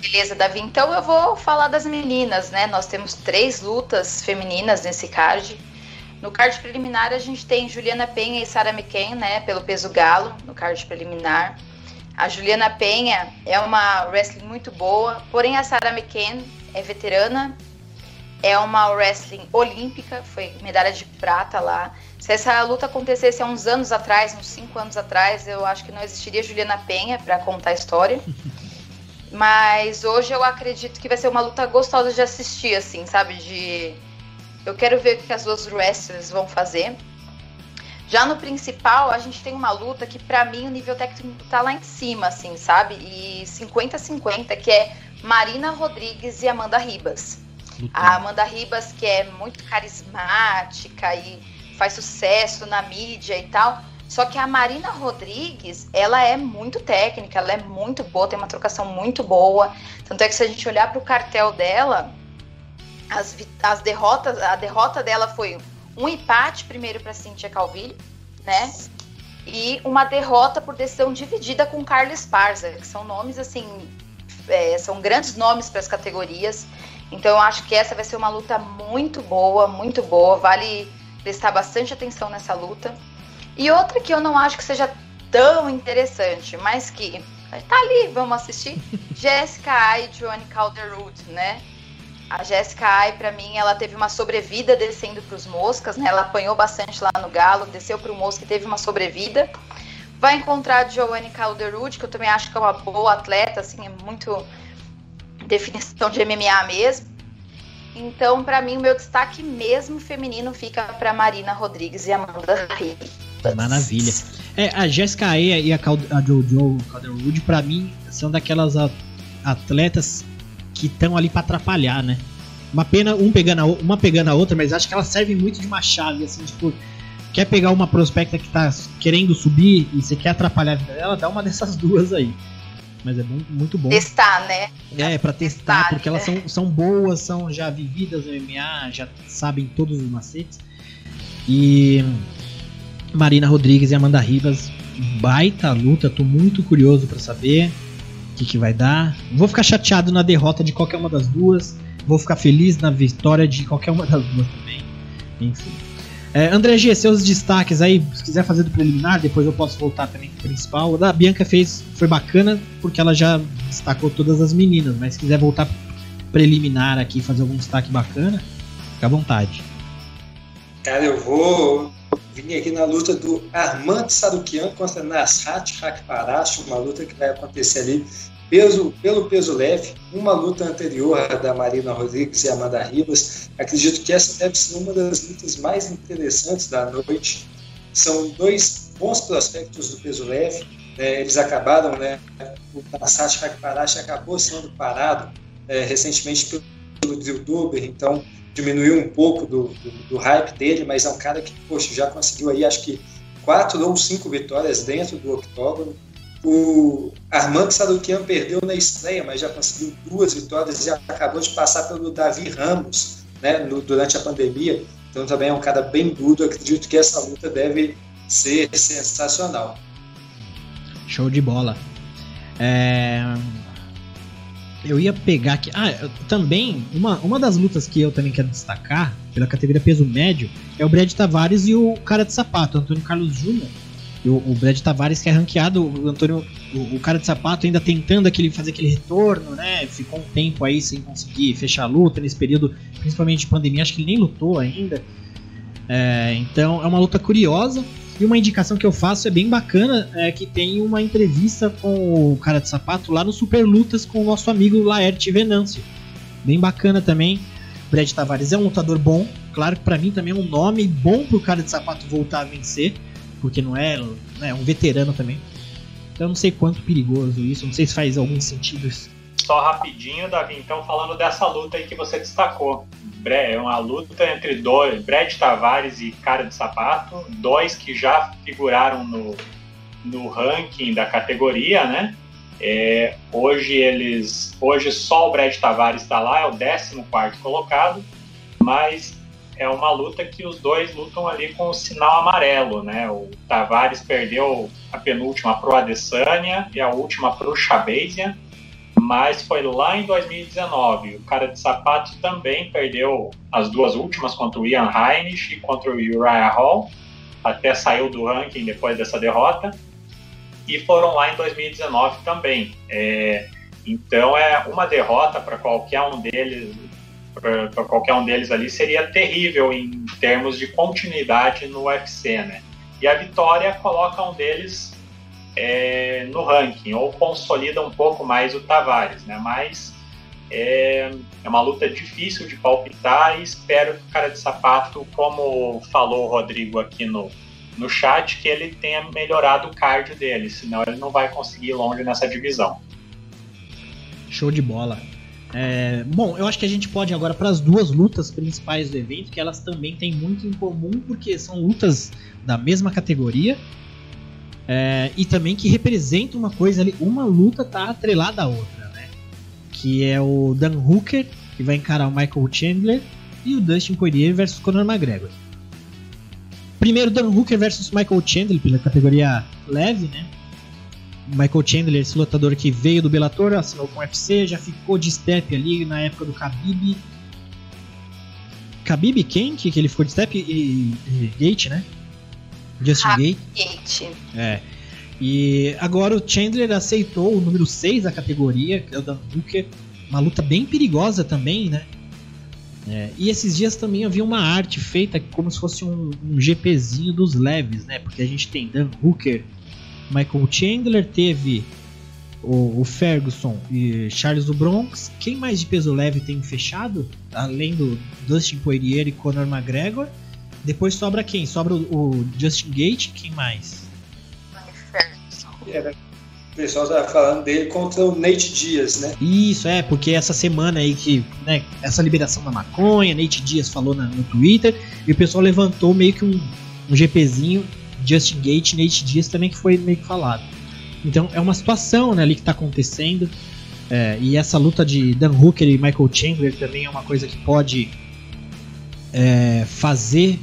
Beleza, Davi. Então eu vou falar das meninas, né? Nós temos três lutas femininas nesse card. No card preliminar a gente tem Juliana Penha e Sarah McKen, né? Pelo peso galo, no card preliminar. A Juliana Penha é uma wrestling muito boa, porém a Sarah McKen é veterana, é uma wrestling olímpica, foi medalha de prata lá. Se essa luta acontecesse há uns anos atrás, uns cinco anos atrás, eu acho que não existiria Juliana Penha para contar a história. <laughs> Mas hoje eu acredito que vai ser uma luta gostosa de assistir, assim, sabe? De eu quero ver o que as duas wrestlers vão fazer. Já no principal, a gente tem uma luta que, para mim, o nível técnico tá lá em cima, assim, sabe? E 50-50, que é Marina Rodrigues e Amanda Ribas. A Amanda Ribas, que é muito carismática e faz sucesso na mídia e tal. Só que a Marina Rodrigues, ela é muito técnica, ela é muito boa, tem uma trocação muito boa. Tanto é que se a gente olhar para o cartel dela, as, as derrotas, a derrota dela foi um empate primeiro para Cintia Calvillo, né? E uma derrota por decisão dividida com Carlos Parza, que são nomes assim, é, são grandes nomes para as categorias. Então eu acho que essa vai ser uma luta muito boa, muito boa. Vale prestar bastante atenção nessa luta. E outra que eu não acho que seja tão interessante, mas que tá ali, vamos assistir. <laughs> Jessica e Johnny Calderwood, né? A Jéssica Ai, para mim, ela teve uma sobrevida descendo para os moscas, né? Ela apanhou bastante lá no galo, desceu para o mosca e teve uma sobrevida. Vai encontrar a Giovanni Calderwood, que eu também acho que é uma boa atleta, assim, é muito definição de MMA mesmo. Então, para mim, o meu destaque mesmo feminino fica para Marina Rodrigues e Amanda Ribas. Maravilha. É, a Jéssica Aia e a, Cal a Jojo Calderwood, para mim, são daquelas atletas que estão ali para atrapalhar, né? Uma pena um pegando a, uma pegando a outra, mas acho que elas servem muito de uma chave, assim, tipo, quer pegar uma prospecta que tá querendo subir e você quer atrapalhar a vida dela, dá uma dessas <laughs> duas aí. Mas é muito bom. Testar, né? É, pra testar, testar porque né? elas são, são boas, são já vividas no MMA, já sabem todos os macetes. E Marina Rodrigues e Amanda Rivas, baita luta, tô muito curioso para saber o que, que vai dar. Vou ficar chateado na derrota de qualquer uma das duas. Vou ficar feliz na vitória de qualquer uma das duas também. Enfim. É, André G, seus destaques aí, se quiser fazer do preliminar, depois eu posso voltar também pro principal. O da Bianca fez, foi bacana, porque ela já destacou todas as meninas, mas se quiser voltar preliminar aqui fazer algum destaque bacana, fica à vontade. Cara, eu vou vinha aqui na luta do Armand Sarukian contra Nasrat Hakparash, uma luta que vai acontecer ali peso, pelo peso leve, uma luta anterior da Marina Rodrigues e Amanda Ribas. Acredito que essa deve ser uma das lutas mais interessantes da noite. São dois bons prospectos do peso leve. Né? Eles acabaram, né? O Nasrat Hakparash acabou sendo parado é, recentemente pelo Drew Dober, então diminuiu um pouco do, do, do, hype dele, mas é um cara que, poxa, já conseguiu aí, acho que quatro ou cinco vitórias dentro do octógono. O Armando Sarukian perdeu na estreia, mas já conseguiu duas vitórias e acabou de passar pelo Davi Ramos né, no, durante a pandemia. Então também é um cara bem duro. Acredito que essa luta deve ser sensacional. Show de bola. É, eu ia pegar aqui. Ah, também, uma, uma das lutas que eu também quero destacar, pela categoria peso médio, é o Brad Tavares e o cara de sapato, Antônio Carlos Júnior. O, o Brad Tavares que é ranqueado, o Antônio, o, o, cara de sapato ainda tentando aquele, fazer aquele retorno, né? Ficou um tempo aí sem conseguir fechar a luta nesse período, principalmente de pandemia, acho que ele nem lutou ainda. É, então é uma luta curiosa. E uma indicação que eu faço é bem bacana, é que tem uma entrevista com o cara de sapato lá no Super Lutas com o nosso amigo Laerte Venâncio. Bem bacana também. Brad Tavares é um lutador bom, claro que para mim também é um nome bom pro cara de sapato voltar a vencer, porque não é, né, um veterano também. Então não sei quanto perigoso isso, não sei se faz algum sentido isso. Só rapidinho, Davi, então falando dessa luta aí que você destacou é uma luta entre dois, Brad Tavares e Cara de Sapato, dois que já figuraram no, no ranking da categoria, né? É, hoje eles, hoje só o Brad Tavares está lá, é o 14 colocado, mas é uma luta que os dois lutam ali com o sinal amarelo, né? O Tavares perdeu a penúltima para o Adesanya e a última para o mas foi lá em 2019. O cara de sapato também perdeu as duas últimas contra o Ian Heinrich e contra o Uriah Hall, até saiu do ranking depois dessa derrota, e foram lá em 2019 também. É, então é uma derrota para qualquer um deles, para qualquer um deles ali seria terrível em termos de continuidade no UFC, né? E a vitória coloca um deles é, no ranking, ou consolida um pouco mais o Tavares, né? Mas é, é, uma luta difícil de palpitar e espero que o cara de sapato, como falou o Rodrigo aqui no, no chat, que ele tenha melhorado o cardio dele, senão ele não vai conseguir ir longe nessa divisão. Show de bola. É, bom, eu acho que a gente pode agora para as duas lutas principais do evento, que elas também têm muito em comum, porque são lutas da mesma categoria, é, e também que representa uma coisa ali, uma luta tá atrelada à outra, né? Que é o Dan Hooker, que vai encarar o Michael Chandler, e o Dustin Poirier versus Conor McGregor. Primeiro, Dan Hooker versus Michael Chandler, pela categoria leve, né? Michael Chandler, esse lutador que veio do Bellator, assinou com o UFC, já ficou de step ali na época do Khabib. Khabib quem? Que, ele ficou de step? E, e Gate, né? Justin Gate. Gate. É. E agora o Chandler aceitou o número 6 da categoria, que é o Dan Hooker. Uma luta bem perigosa também, né? É, e esses dias também havia uma arte feita como se fosse um, um GPzinho dos leves, né? Porque a gente tem Dan Hooker, Michael Chandler, teve o, o, Ferguson e Charles do Bronx. Quem mais de peso leve tem fechado? Além do Dustin Poirier e Conor McGregor. Depois sobra quem? Sobra o, o Justin Gate, quem mais? Era, o pessoal estava falando dele contra o Nate Dias, né? Isso, é, porque essa semana aí que, né, essa liberação da maconha, Nate Dias falou na, no Twitter, e o pessoal levantou meio que um, um GPzinho, Justin Gate, Nate Dias também que foi meio que falado. Então é uma situação né, ali que está acontecendo. É, e essa luta de Dan Hooker e Michael Chandler também é uma coisa que pode é, fazer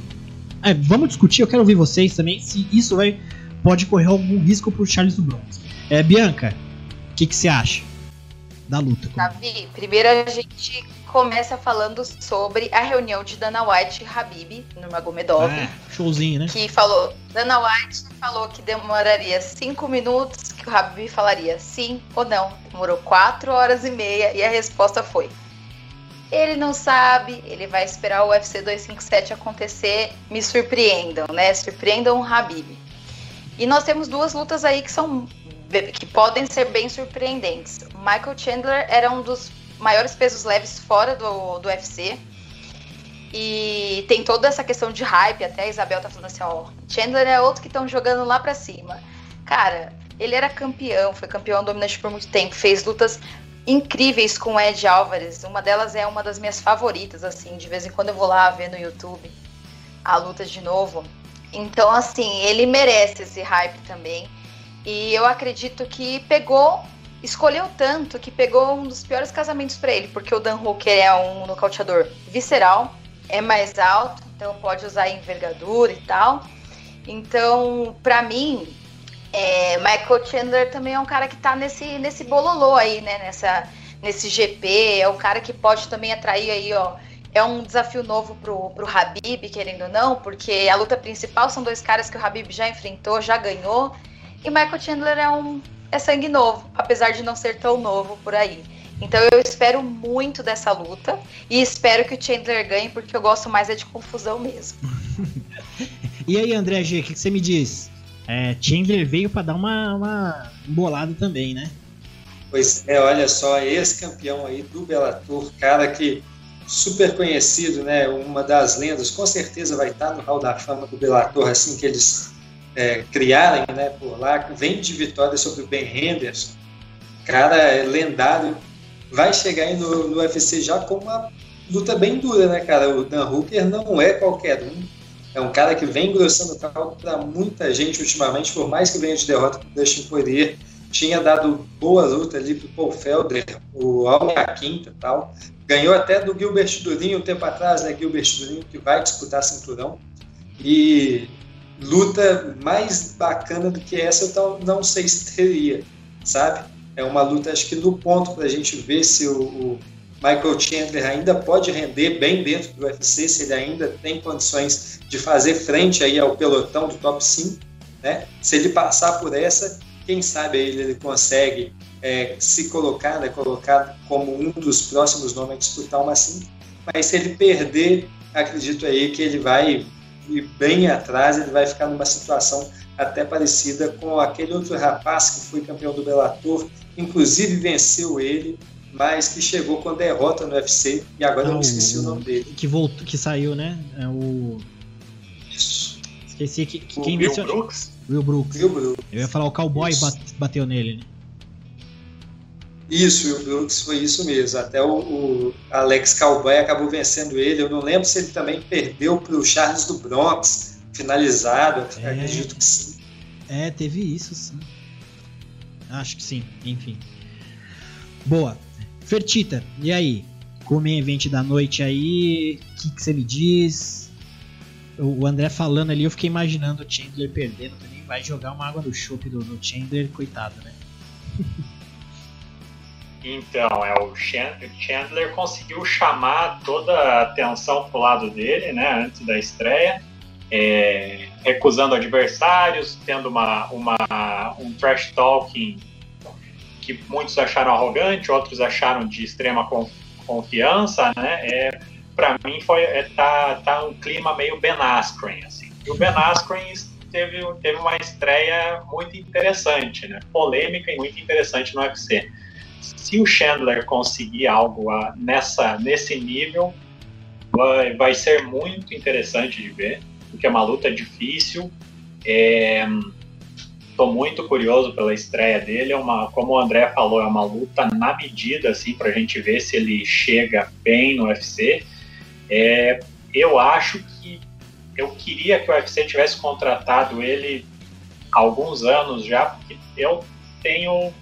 é, vamos discutir, eu quero ouvir vocês também se isso vai pode correr algum risco pro Charles do Bronx. É, Bianca, o que, que você acha da luta? Davi, primeiro a gente começa falando sobre a reunião de Dana White e Habib no Magomedov. É, showzinho, né? Que falou, Dana White falou que demoraria cinco minutos, que o Habib falaria sim ou não. Demorou quatro horas e meia e a resposta foi Ele não sabe, ele vai esperar o UFC 257 acontecer. Me surpreendam, né? Surpreendam o Habib. E nós temos duas lutas aí que são que podem ser bem surpreendentes. Michael Chandler era um dos maiores pesos leves fora do, do UFC. E tem toda essa questão de hype, até a Isabel tá falando assim, ó, Chandler é outro que estão jogando lá para cima. Cara, ele era campeão, foi campeão dominante por muito tempo, fez lutas incríveis com o Ed Álvares. Uma delas é uma das minhas favoritas, assim, de vez em quando eu vou lá ver no YouTube a luta de novo. Então, assim, ele merece esse hype também. E eu acredito que pegou, escolheu tanto que pegou um dos piores casamentos para ele, porque o Dan Hooker é um nocauteador visceral, é mais alto, então pode usar envergadura e tal. Então, para mim, é, Michael Chandler também é um cara que tá nesse, nesse bololô aí, né? Nessa, nesse GP, é um cara que pode também atrair aí, ó. É um desafio novo pro, pro Habib, querendo ou não, porque a luta principal são dois caras que o Habib já enfrentou, já ganhou. E Michael Chandler é um é sangue novo, apesar de não ser tão novo por aí. Então eu espero muito dessa luta e espero que o Chandler ganhe, porque eu gosto mais é de confusão mesmo. <laughs> e aí, André G, o que, que, você me diz? É, Chandler veio para dar uma, uma bolada também, né? Pois é, olha só, esse campeão aí do Bellator, cara que super conhecido, né? Uma das lendas, com certeza vai estar no Hall da Fama do Bellator assim que eles é, criarem, né? Por lá, vem de vitória sobre o Ben Henderson, cara é lendário, vai chegar aí no, no UFC já com uma luta bem dura, né, cara? O Dan Hooker não é qualquer um. É um cara que vem engrossando o caldo para muita gente ultimamente, por mais que venha de derrota para o Dustin Poirier. Tinha dado boa luta ali para o Paul Felder, o Almeida Quinta e tal. Ganhou até do Gilbert Durinho um tempo atrás, né? Gilbert Durinho que vai disputar cinturão. E luta mais bacana do que essa eu não sei se teria, sabe? É uma luta, acho que no ponto para a gente ver se o, o, Michael Chandler ainda pode render bem dentro do UFC, se ele ainda tem condições de fazer frente aí ao pelotão do top 5, né? Se ele passar por essa, quem sabe ele, ele consegue é, se colocar, né, colocar como um dos próximos nomes a disputar uma 5. Mas se ele perder, acredito aí que ele vai ir bem atrás, ele vai ficar numa situação até parecida com aquele outro rapaz que foi campeão do Bellator, inclusive venceu ele, mas que chegou com derrota no UFC e agora ah, eu me esqueci o, o nome dele. Que voltou, que saiu, né? É o Isso. Esqueci que, que quem Will venceu. Brooks? Will Brooks. Will Brooks. Eu ia falar o cowboy bateu nele, né? Isso, o Brooks foi isso mesmo. Até o, o, Alex Cowboy acabou vencendo ele. Eu não lembro se ele também perdeu para o Charles do Bronx, finalizado. É, acredito que sim. É, teve isso, sim. Acho que sim, enfim. Boa. Fertita, e aí? Com o main event da noite aí, o que, que você me diz? O André falando ali, eu fiquei imaginando o Chandler perdendo também. Vai jogar uma água no chope do, do Chandler, coitado, né? <laughs> Então, é o Chandler conseguiu chamar toda a atenção pro lado dele, né, antes da estreia, é, recusando adversários, tendo uma, uma, um trash talking que muitos acharam arrogante, outros acharam de extrema confiança, né? É, para mim foi é, tá, tá um clima meio Ben Askren, assim. E o Ben Askren teve, teve uma estreia muito interessante, né? Polêmica e muito interessante no UFC se o Chandler conseguir algo a, nessa, nesse nível, vai, vai ser muito interessante de ver, porque é uma luta difícil. Estou muito curioso pela estreia dele. É uma, como o André falou, é uma luta na medida, assim, para a gente ver se ele chega bem no UFC. É, eu acho que eu queria que o UFC tivesse contratado ele há alguns anos já, porque eu tenho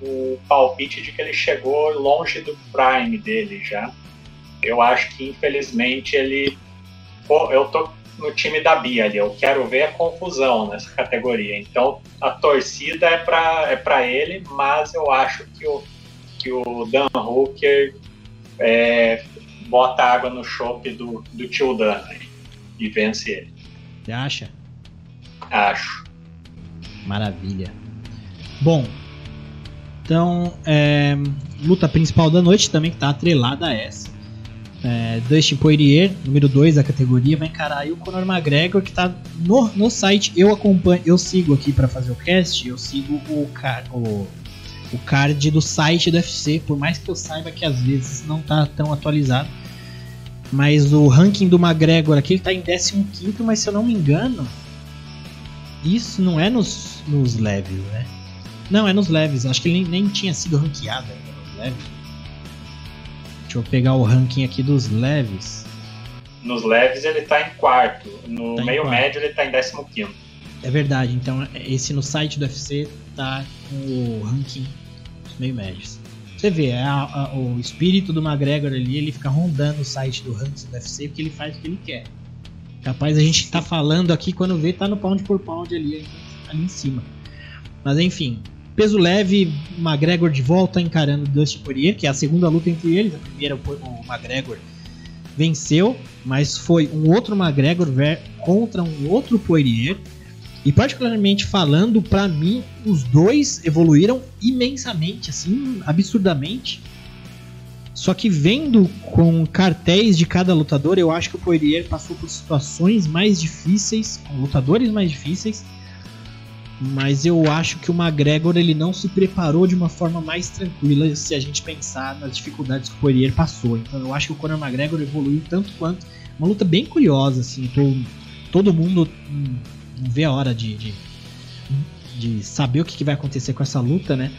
o palpite de que ele chegou longe do prime dele já. Eu acho que infelizmente ele. Eu tô no time da Bia ali, eu quero ver a confusão nessa categoria. Então a torcida é para é pra ele, mas eu acho que o, que o Dan Hooker é, bota água no chope do, do tio Dan e vence ele. Você acha? Acho. Maravilha. Bom, então, é, luta principal da noite também que está atrelada a essa. É, Dustin Poirier, número 2 da categoria, vai encarar aí o Conor McGregor, que tá no, no site. Eu acompanho, eu sigo aqui para fazer o cast, eu sigo o, o, o card do site do UFC, por mais que eu saiba que às vezes não tá tão atualizado. Mas o ranking do McGregor aqui ele tá em 15, mas se eu não me engano, isso não é nos, nos leves, né? Não, é nos leves. Acho que ele nem, nem tinha sido ranqueado ainda nos leves. Deixa eu pegar o ranking aqui dos leves. Nos leves ele tá em quarto. No Tá meio quarto. médio ele tá em décimo quinto. É verdade, então esse no site do UFC tá com o ranking dos meio médios. Você vê, é a- a- o espírito do McGregor ali, ele fica rondando o site do ranking do UFC porque ele faz o que ele quer. Capaz a gente tá falando aqui quando vê, tá no pound por pound ali, ali em cima. Mas enfim, peso leve, McGregor de volta encarando Dustin Poirier, que é a segunda luta entre eles. A primeira Po- o McGregor venceu, mas foi um outro McGregor contra um outro Poirier. E particularmente falando, pra mim, os dois evoluíram imensamente, assim, absurdamente. Só que vendo com cartéis de cada lutador, eu acho que o Poirier passou por situações mais difíceis, com lutadores mais difíceis. Mas eu acho que o McGregor ele não se preparou de uma forma mais tranquila se a gente pensar nas dificuldades que o Poirier passou. Então eu acho que o Conor McGregor evoluiu tanto quanto. Uma luta bem curiosa, assim. Tô, todo mundo hum, vê a hora de, de, de saber o que, que vai acontecer com essa luta, né?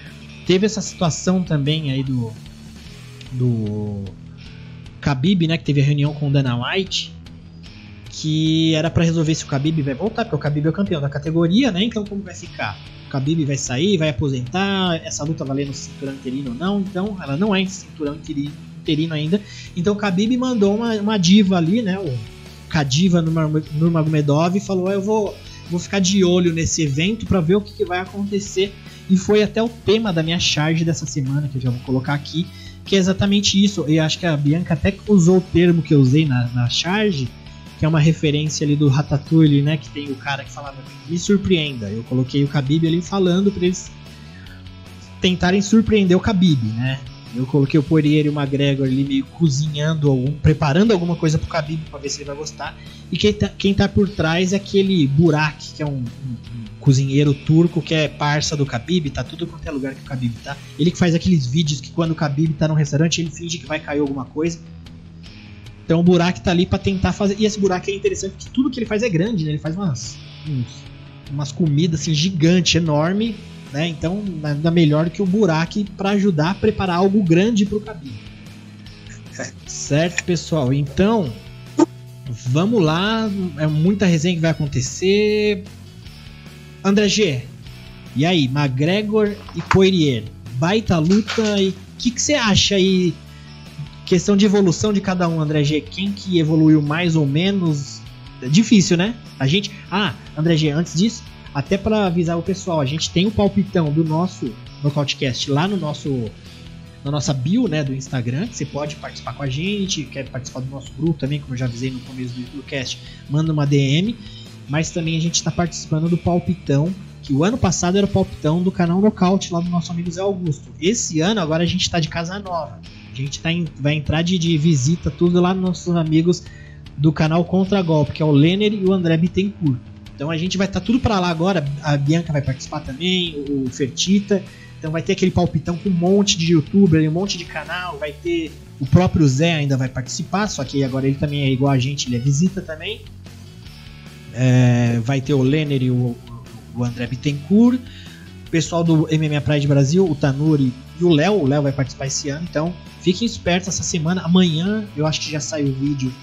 Teve essa situação também aí do. Do. Khabib, né? Que teve a reunião com o Dana White. Que era pra resolver se o Khabib vai voltar, porque o Khabib é o campeão da categoria, né? Então como vai ficar? O Khabib vai sair, vai aposentar, essa luta valendo cinturão interino ou não? Então ela não é cinturão interino, interino ainda. Então o Khabib mandou uma, uma diva ali, né? O Kadiva Nurmagomedov e falou: "Ah, Eu vou, vou ficar de olho nesse evento para ver o que, que vai acontecer. E foi até o tema da minha charge dessa semana, que eu já vou colocar aqui, que é exatamente isso. E acho que a Bianca até usou o termo que eu usei na, na charge, que é uma referência ali do Ratatouille, né? Que tem o cara que falava me surpreenda. Eu coloquei o Khabib ali falando para eles tentarem surpreender o Khabib, né? Eu coloquei o Poirier e o McGregor ali meio cozinhando, algum, preparando alguma coisa pro Khabib pra ver se ele vai gostar. E quem tá, quem tá por trás é aquele Burak, que é um, um- um cozinheiro turco que é parça do Khabib, tá tudo quanto é lugar que o Khabib tá. Ele que faz aqueles vídeos que quando o Khabib tá num restaurante, ele finge que vai cair alguma coisa. Então o Burak tá ali pra tentar fazer. E esse Burak é interessante porque tudo que ele faz é grande, né? Ele faz umas, uns- umas comidas assim gigantes, enorme, né? Então nada melhor que o Burak pra ajudar a preparar algo grande pro Khabib. <laughs> Certo, pessoal? Então, vamos lá. É muita resenha que vai acontecer. André G. E aí, McGregor e Poirier. Baita luta. E o que você acha aí? Questão de evolução de cada um, André G. Quem que evoluiu mais ou menos? É difícil, né? A gente. Ah, André G, antes disso, até para avisar o pessoal, a gente tem o palpitão do nosso Nocautecast lá no nosso na nossa bio, né, do Instagram, que você pode participar com a gente, quer participar do nosso grupo também, como eu já avisei no começo do, do cast, manda uma DM, mas também a gente está participando do palpitão, que o ano passado era o palpitão do canal Nocaute lá do nosso amigo Zé Augusto. Esse ano agora a gente está de casa nova. A gente tá em- vai entrar de, de visita tudo lá nos nossos amigos do canal Contra Golpe, que é o Lenner e o André Bittencourt. Então a gente vai estar tudo para lá agora. A Bianca vai participar também, o Fertita. Então vai ter aquele palpitão com um monte de youtuber, um monte de canal, vai ter o próprio Zé ainda vai participar, só que agora ele também é igual a gente, ele é visita também. É, vai ter o Lenner e o, o André Bittencourt. O pessoal do MMA Pride Brasil, o Tanuri e o Léo. O Léo vai participar esse ano, então fiquem espertos essa semana. Amanhã eu acho que já saiu o vídeo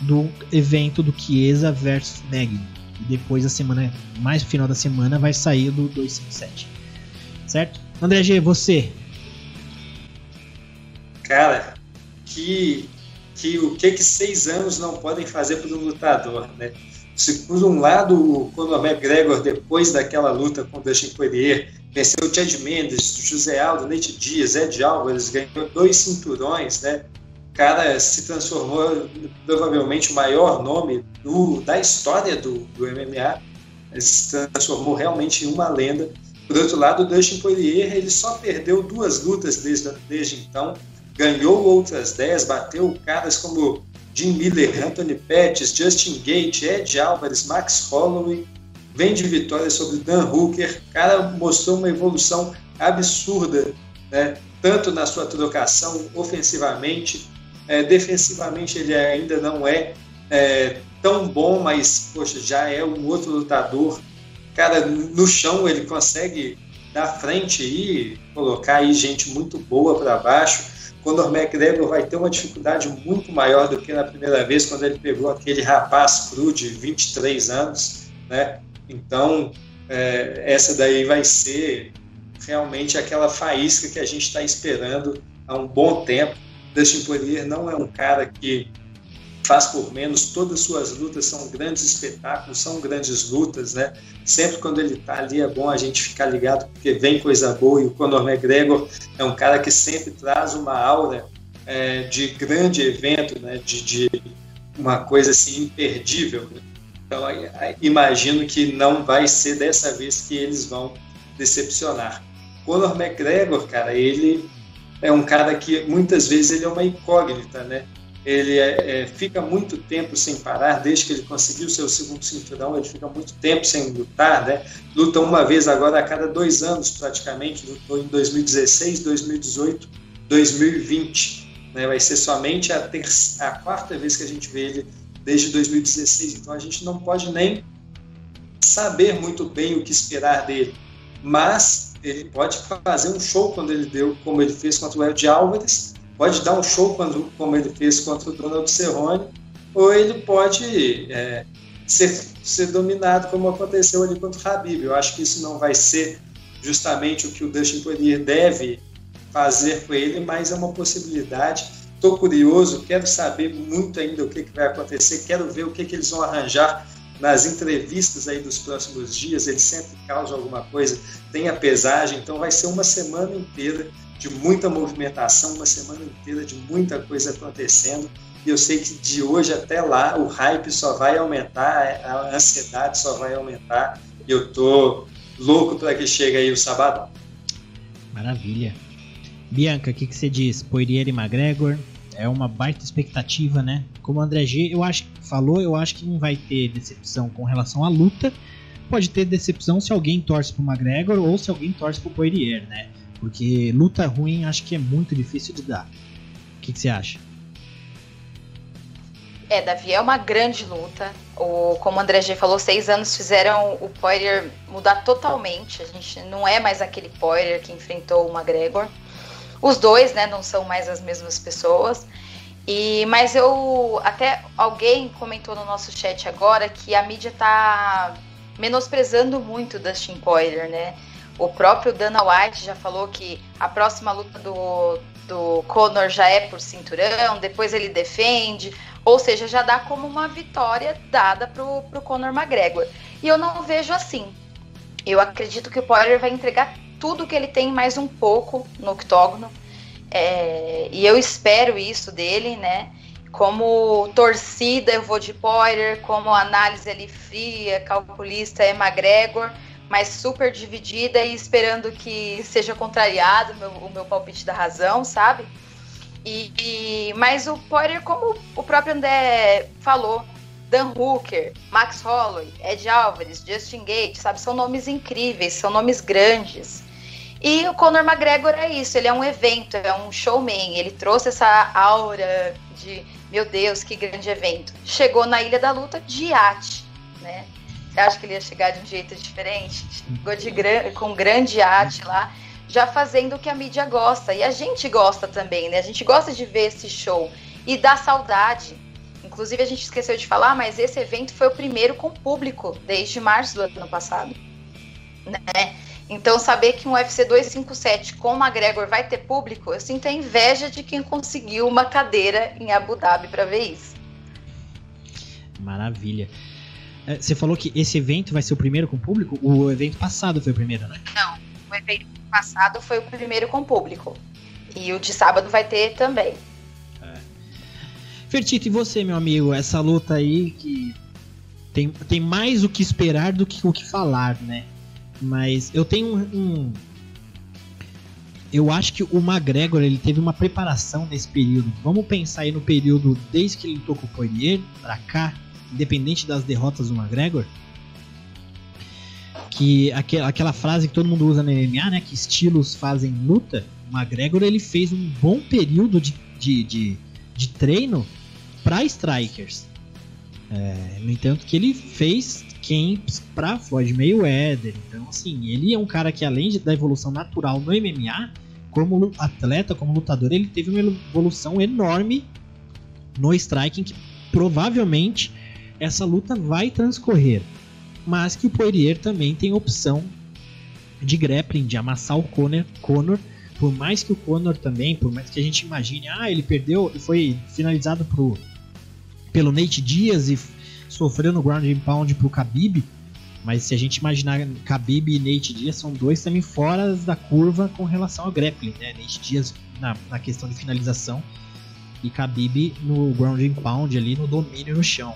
do evento do Chiesa versus Magni. E depois a semana, mais no final da semana, vai sair do 257. Certo? André G, você. Cara, que, que o que que seis anos não podem fazer para um lutador, né? Se por um lado o Conor McGregor, depois daquela luta com o Dustin Poirier, venceu o Chad Mendes, José Aldo, Nate Dias, Ed Álvares, ganhou dois cinturões, né? O cara se transformou provavelmente o maior nome do, da história do, do MMA, ele se transformou realmente em uma lenda. Por outro lado, o Dustin Poirier ele só perdeu duas lutas desde, desde então, ganhou outras 10, bateu caras como Jim Miller, Anthony Pettis, Justin Gate, Ed Alvarez, Max Holloway, vem de vitória sobre Dan Hooker, o cara mostrou uma evolução absurda, né? tanto na sua trocação ofensivamente, é, defensivamente ele ainda não é, é, tão bom, mas poxa, já é um outro lutador. Cara, no chão ele consegue dar frente e colocar aí gente muito boa para baixo. Conor McGregor vai ter uma dificuldade muito maior do que na primeira vez, quando ele pegou aquele rapaz cru de 23 anos, né? Então, é, essa daí vai ser realmente aquela faísca que a gente está esperando há um bom tempo. Dustin Poirier não é um cara que faz por menos, todas as suas lutas são grandes espetáculos, são grandes lutas, né? Sempre quando ele está ali é bom a gente ficar ligado porque vem coisa boa e o Conor McGregor é um cara que sempre traz uma aura é, de grande evento, né? De, de, uma coisa assim imperdível. Né? Então imagino que não vai ser dessa vez que eles vão decepcionar. Conor McGregor, cara, ele é um cara que muitas vezes ele é uma incógnita, né? Ele é, é, fica muito tempo sem parar, desde que ele conseguiu seu segundo cinturão, ele fica muito tempo sem lutar, né? Luta uma vez agora a cada dois anos praticamente, lutou em 2016, 2018, 2020, né? Vai ser somente a, terça, a quarta vez que a gente vê ele desde 2016, então a gente não pode nem saber muito bem o que esperar dele, mas ele pode fazer um show quando ele deu, como ele fez contra o Ed Álvares, pode dar um show quando, como ele fez contra o Donald Cerrone, ou ele pode é, ser, ser dominado como aconteceu ali contra o Habib. Eu acho que isso não vai ser justamente o que o Dustin Poirier deve fazer com ele, mas é uma possibilidade. Estou curioso, quero saber muito ainda o que, que vai acontecer, quero ver o que, que eles vão arranjar nas entrevistas aí dos próximos dias, eles sempre causam alguma coisa, tem a pesagem, então vai ser uma semana inteira de muita movimentação, uma semana inteira de muita coisa acontecendo. E eu sei que de hoje até lá o hype só vai aumentar, a ansiedade só vai aumentar. E eu tô louco para que chegue aí o sabadão. Maravilha. Bianca, o que, que você diz? Poirier e McGregor é uma baita expectativa, né? Como o André G eu acho, falou, eu acho que não vai ter decepção com relação à luta. Pode ter decepção se alguém torce pro McGregor ou se alguém torce pro Poirier, né? Porque luta ruim acho que é muito difícil de dar. O que, você acha? É, Davi, é uma grande luta. O, como o André G falou, seis anos fizeram o Poirier mudar totalmente. A gente não é mais aquele Poirier que enfrentou o McGregor. Os dois, né, não são mais as mesmas pessoas. E, mas eu até alguém comentou no nosso chat agora que a mídia tá menosprezando muito o Dustin Poirier, né? O próprio Dana White já falou que a próxima luta do, do Conor já é por cinturão, depois ele defende, ou seja, já dá como uma vitória dada pro, pro Conor McGregor. E eu não vejo assim. Eu acredito que o Poirier vai entregar tudo que ele tem mais um pouco no octógono. É, e eu espero isso dele, né? Como torcida eu vou de Poirier, como análise ali fria, calculista é McGregor mas super dividida e esperando que seja contrariado o meu, o meu palpite da razão, sabe? E, e, mas o Poirier, como o próprio André falou, Dan Hooker, Max Holloway, Ed Alvarez, Justin Gate, sabe? São nomes incríveis, são nomes grandes. E o Conor McGregor é isso, ele é um evento, é um showman, ele trouxe essa aura de, meu Deus, que grande evento. Chegou na Ilha da Luta de iate, né? Acha que ele ia chegar de um jeito diferente? Chegou de gran com grande arte lá, já fazendo o que a mídia gosta. E a gente gosta também, né? A gente gosta de ver esse show e dá saudade. Inclusive, a gente esqueceu de falar, mas esse evento foi o primeiro com público desde março do ano passado. Né? Então, saber que um UFC 257 com o McGregor vai ter público, eu sinto a inveja de quem conseguiu uma cadeira em Abu Dhabi para ver isso. Maravilha. É, você falou que esse evento vai ser o primeiro com público? O evento passado foi o primeiro, né? Não, o evento passado foi o primeiro com público. E o de sábado vai ter também. É. Fertito, e você, meu amigo? Essa luta aí que tem, tem mais o que esperar do que o que falar, né? Mas eu tenho um. um eu acho que o McGregor ele teve uma preparação nesse período. Vamos pensar aí no período desde que ele lutou com o Poirier pra cá, independente das derrotas do McGregor. Que aquela, frase que todo mundo usa no MMA, né? Que estilos fazem luta. O McGregor ele fez um bom período de, de, de, de treino para strikers. É, no entanto, que ele fez camps para Floyd Mayweather. Então, assim, ele é um cara que além da evolução natural no MMA, como atleta, como lutador, ele teve uma evolução enorme no striking que provavelmente essa luta vai transcorrer. Mas que o Poirier também tem opção de grappling, de amassar o Conor, Conor por mais que o Conor também, por mais que a gente imagine, ah, ele perdeu foi finalizado pro, pelo Nate Diaz e sofreu no ground and pound pro Khabib, mas se a gente imaginar Khabib e Nate Diaz são dois também fora da curva com relação ao grappling, né? Nate Diaz na, na questão de finalização e Khabib no ground and pound ali no domínio no chão.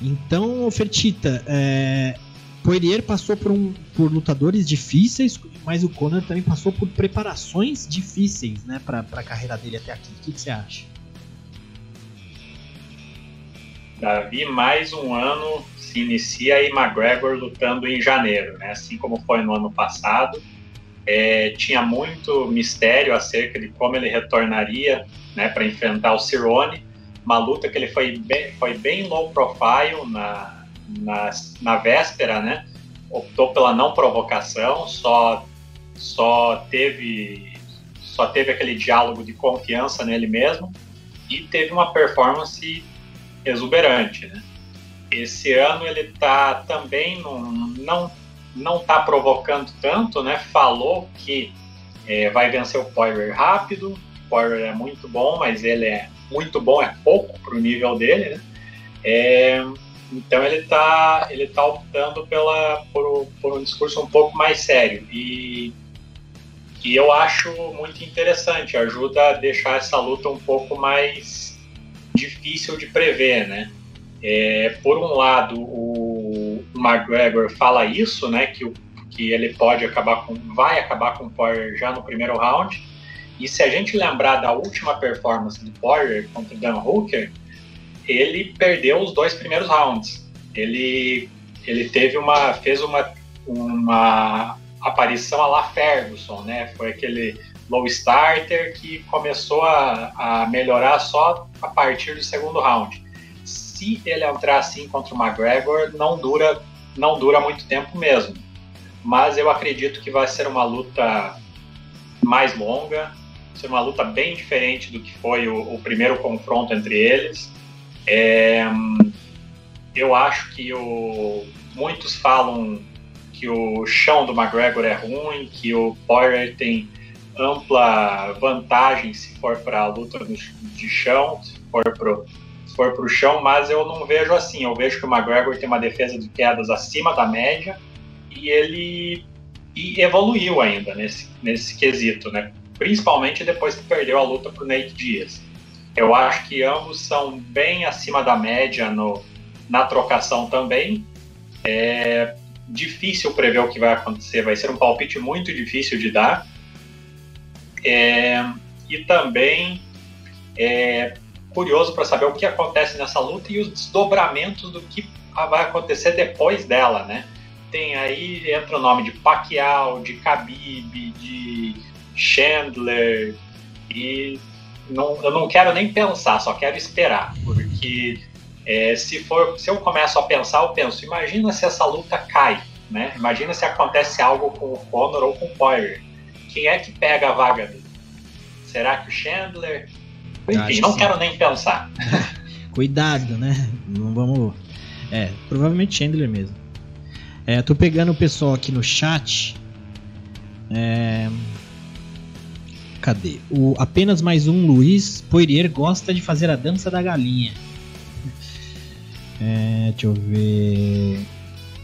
Então, Fertita, é, Poirier passou por, um, por lutadores difíceis, mas o Conor também passou por preparações difíceis, né, para a carreira dele até aqui. O que, você acha? Davi, mais um ano se inicia e McGregor lutando em janeiro, né? Assim como foi no ano passado. É, tinha muito mistério acerca de como ele retornaria né, para enfrentar o Cirone. Uma luta que ele foi bem, foi bem low profile na, na, na véspera, né? Optou pela não provocação, só, só teve só teve aquele diálogo de confiança nele mesmo e teve uma performance exuberante. Né? Esse ano ele está também num, não não está provocando tanto, né? Falou que é, vai vencer o Poirier rápido. O Poirier é muito bom, mas ele é muito bom, é pouco para o nível dele, né? É, então ele está ele tá optando pela, por, por, um discurso um pouco mais sério. E, e eu acho muito interessante, ajuda a deixar essa luta um pouco mais difícil de prever, né? É, por um lado, o McGregor fala isso, né? Que, que ele pode acabar com, vai acabar com o Poirier já no primeiro round. E se a gente lembrar da última performance do Poirier contra o Dan Hooker, ele perdeu os dois primeiros rounds. Ele, ele teve uma, fez uma, uma aparição a la Ferguson, né? Foi aquele low starter que começou a, a melhorar só a partir do segundo round. Se ele entrar assim contra o McGregor, não dura, não dura muito tempo mesmo. Mas eu acredito que vai ser uma luta mais longa, ser uma luta bem diferente do que foi o, o primeiro confronto entre eles. É, eu acho que o, muitos falam que o chão do McGregor é ruim, que o Poirier tem ampla vantagem se for para a luta de chão, se for para for o chão, mas eu não vejo assim. Eu vejo que o McGregor tem uma defesa de quedas acima da média e ele e evoluiu ainda nesse, nesse quesito, né? Principalmente depois que perdeu a luta para o Nate Diaz. Eu acho que ambos são bem acima da média no, na trocação também. É difícil prever o que vai acontecer, vai ser um palpite muito difícil de dar. É, e também é curioso para saber o que acontece nessa luta e os desdobramentos do que vai acontecer depois dela, né? Tem aí, entra o nome de Pacquiao, de Khabib, de Chandler, e não, eu não quero nem pensar, só quero esperar, porque é, se, for, se eu começo a pensar, eu penso, imagina se essa luta cai, né? Imagina se acontece algo com o Conor ou com o Poirier quem é que pega a vaga dele? Será que o Chandler? Enfim, não sim. quero nem pensar. <laughs> Cuidado, né? Não vamos. É, provavelmente Chandler mesmo. É, tô pegando o pessoal aqui no chat. É... Cadê? O apenas mais um Luiz Poirier gosta de fazer a dança da galinha. É, deixa eu ver.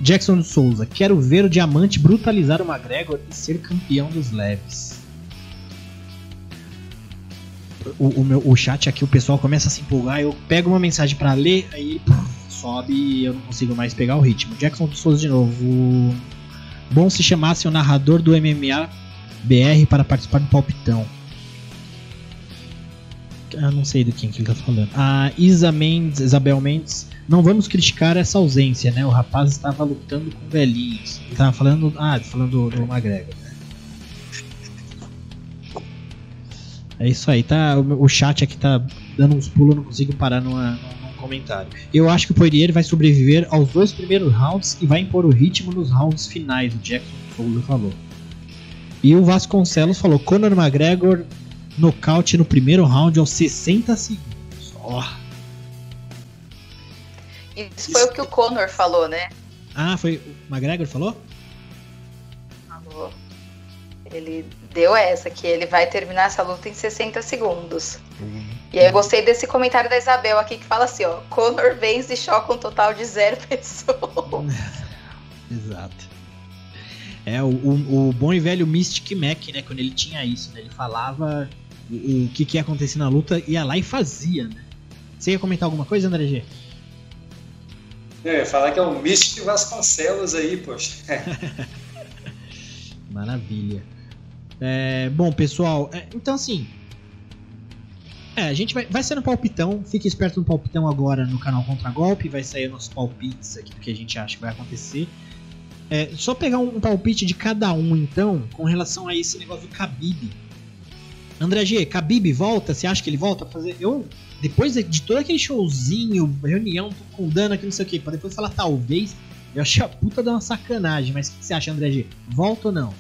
Jackson Souza, quero ver o Diamante brutalizar o McGregor e ser campeão dos leves. O, o, meu, o chat aqui, o pessoal começa a se empolgar, eu pego uma mensagem para ler, aí sobe e eu não consigo mais pegar o ritmo. Jackson Souza de novo. Bom se chamasse o narrador do MMA BR para participar do palpitão. Ah, não sei do quem que ele tá falando. A Isa Mendes, Isabel Mendes, não vamos criticar essa ausência, né? O rapaz estava lutando com velhinhos. Ele tava falando. Ah, falando do, do McGregor, né? É isso aí, tá? O, o chat aqui tá dando uns pulos, não consigo parar numa, num comentário. Eu acho que o Poirier vai sobreviver aos dois primeiros rounds e vai impor o ritmo nos rounds finais, o Jackson Fowler falou. E o Vasconcelos falou: Conor McGregor nocaute no primeiro round aos 60 segundos. Ó. Isso foi o que o Conor falou, né? Ah, foi o McGregor falou? Falou. Ele deu essa, que ele vai terminar essa luta em 60 segundos. Uhum. E aí eu gostei desse comentário da Isabel aqui que fala assim, ó, Conor vence e choca um total de zero <laughs> pessoas. <laughs> Exato. É, o, o, o bom e velho Mystic Mac, né? Quando ele tinha isso, né? Ele falava o, o que, que ia acontecer na luta, ia lá e fazia, né? Você ia comentar alguma coisa, André G? Eu ia falar que é o Mystic Vasconcelos aí, poxa. <laughs> Maravilha. É, bom, pessoal, é, então assim. É, a gente vai, vai ser no palpitão. Fique esperto no palpitão agora no canal Contra Golpe. Vai sair nossos palpites aqui do que a gente acha que vai acontecer. É, só pegar um palpite de cada um, então, com relação a esse negócio do Khabib. André G, Khabib volta? Você acha que ele volta fazer? Eu, depois de todo aquele showzinho, reunião com Dana, que não sei o que, pra depois falar talvez, eu achei a puta de uma sacanagem. Mas o que você acha, André G? Volta ou não?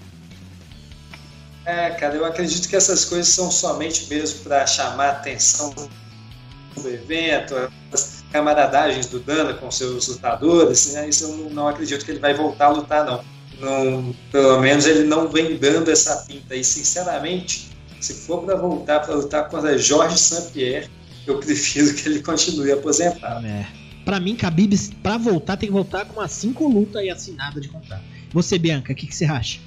É, cara, eu acredito que essas coisas são somente mesmo para chamar a atenção do evento, camaradagens do Dana com seus lutadores, né? Isso eu não acredito que ele vai voltar a lutar, não. não pelo menos ele não vem dando essa pinta. E, sinceramente, se for para voltar para lutar contra Jorge St-Pierre, eu prefiro que ele continue aposentado. É. Pra mim, Khabib, pra voltar, tem que voltar com umas 5 lutas aí assinadas de contrato. Você, Bianca, o que, que você acha?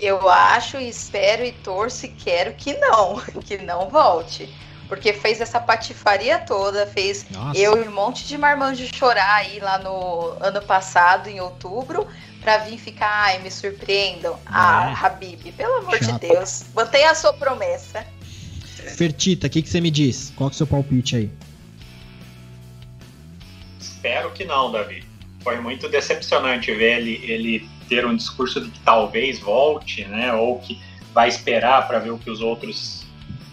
Eu acho, espero e torço e quero que não, <laughs> que não volte. Porque fez essa patifaria toda, fez Nossa. eu e um monte de marmanjo chorar aí lá no ano passado, em outubro, pra vir ficar, ai, me surpreendam. Ah, Habib, pelo amor Chato. de Deus, mantenha a sua promessa. Fertita, o que, que você me diz? Qual que é o seu palpite aí? Espero que não, Davi. Foi muito decepcionante ver ele, ele ter um discurso de que talvez volte, né? Ou que vai esperar para ver o que os outros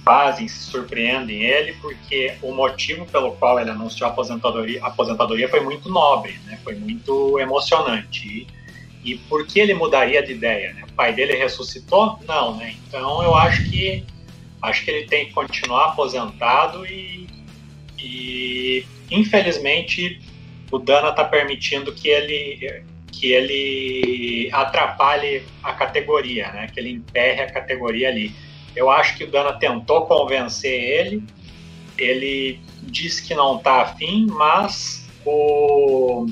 fazem, se surpreendem ele, porque o motivo pelo qual ele anunciou a aposentadoria, a aposentadoria foi muito nobre, né? Foi muito emocionante. E, e por que ele mudaria de ideia? Né? O pai dele ressuscitou? Não, né? Então eu acho que acho que ele tem que continuar aposentado e, e infelizmente o Dana está permitindo que ele que ele atrapalhe a categoria, né? Que ele emperre a categoria ali. Eu acho que o Dana tentou convencer ele. Ele disse que não está afim, mas o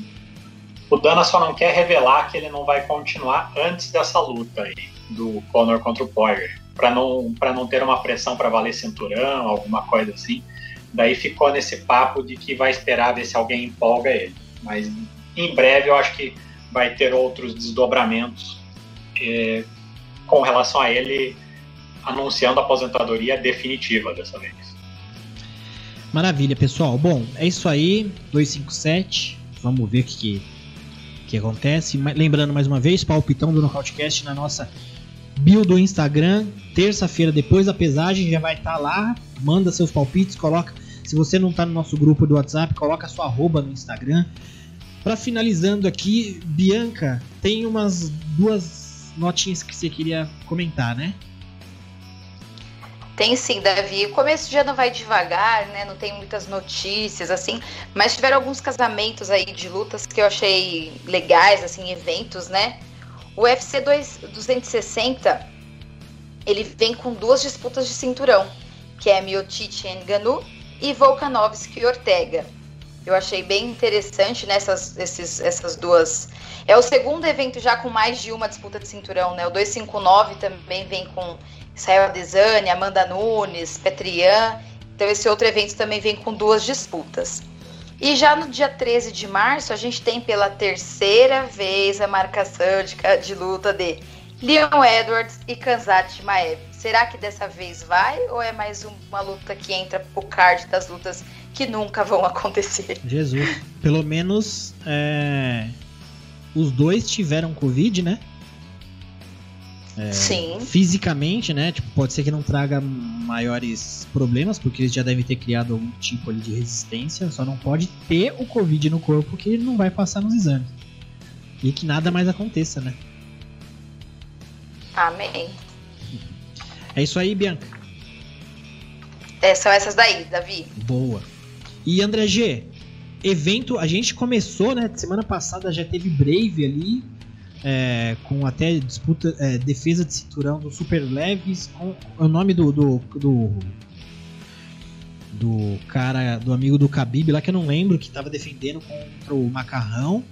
o Dana só não quer revelar que ele não vai continuar antes dessa luta aí do Conor contra o Poirier, para não para não ter uma pressão para valer cinturão, alguma coisa assim. Daí ficou nesse papo de que vai esperar ver se alguém empolga ele. Mas em breve eu acho que vai ter outros desdobramentos eh, com relação a ele anunciando a aposentadoria definitiva dessa vez. Maravilha, pessoal. Bom, é isso aí. 257. Vamos ver o que, que, acontece. Lembrando mais uma vez, palpitão do Nocautecast na nossa bio do Instagram. Terça-feira, depois da pesagem, já vai estar lá. Manda seus palpites, coloca. Se você não está no nosso grupo do WhatsApp, coloca sua arroba no Instagram. Para finalizando aqui, Bianca, tem umas duas notinhas que você queria comentar, né? Tem sim, Davi. O começo de ano vai devagar, né? Não tem muitas notícias, assim. Mas tiveram alguns casamentos aí de lutas que eu achei legais, assim, eventos, né? O UFC 2 260, ele vem com duas disputas de cinturão, que é Miocic Ngannou e Volkanovski e Ortega. Eu achei bem interessante nessas esses, essas duas. É o segundo evento já com mais de uma disputa de cinturão, né? O 259 também vem com Israel Adesanya, Amanda Nunes, Petrian. Então esse outro evento também vem com duas disputas. E já no dia 13 de março, a gente tem pela terceira vez a marcação de, de luta de Leon Edwards e Kanzat Shimaev. Será que dessa vez vai ou é mais uma luta que entra pro card das lutas que nunca vão <laughs> acontecer? Jesus. Pelo menos é, os dois tiveram Covid, né? É, Sim. Fisicamente, né? Tipo, pode ser que não traga maiores problemas, porque eles já devem ter criado algum tipo ali de resistência. Só não pode ter o Covid no corpo que ele não vai passar nos exames. E que nada mais aconteça, né? Amém. É isso aí, Bianca. É, são essas daí, Davi. Boa. E André G, evento, a gente começou, né? Semana passada já teve Brave ali, é, com até disputa, é, defesa de cinturão do Super Leves, com o nome do, do, do, do cara, do amigo do Khabib lá que eu não lembro, que tava defendendo contra o Macarrão.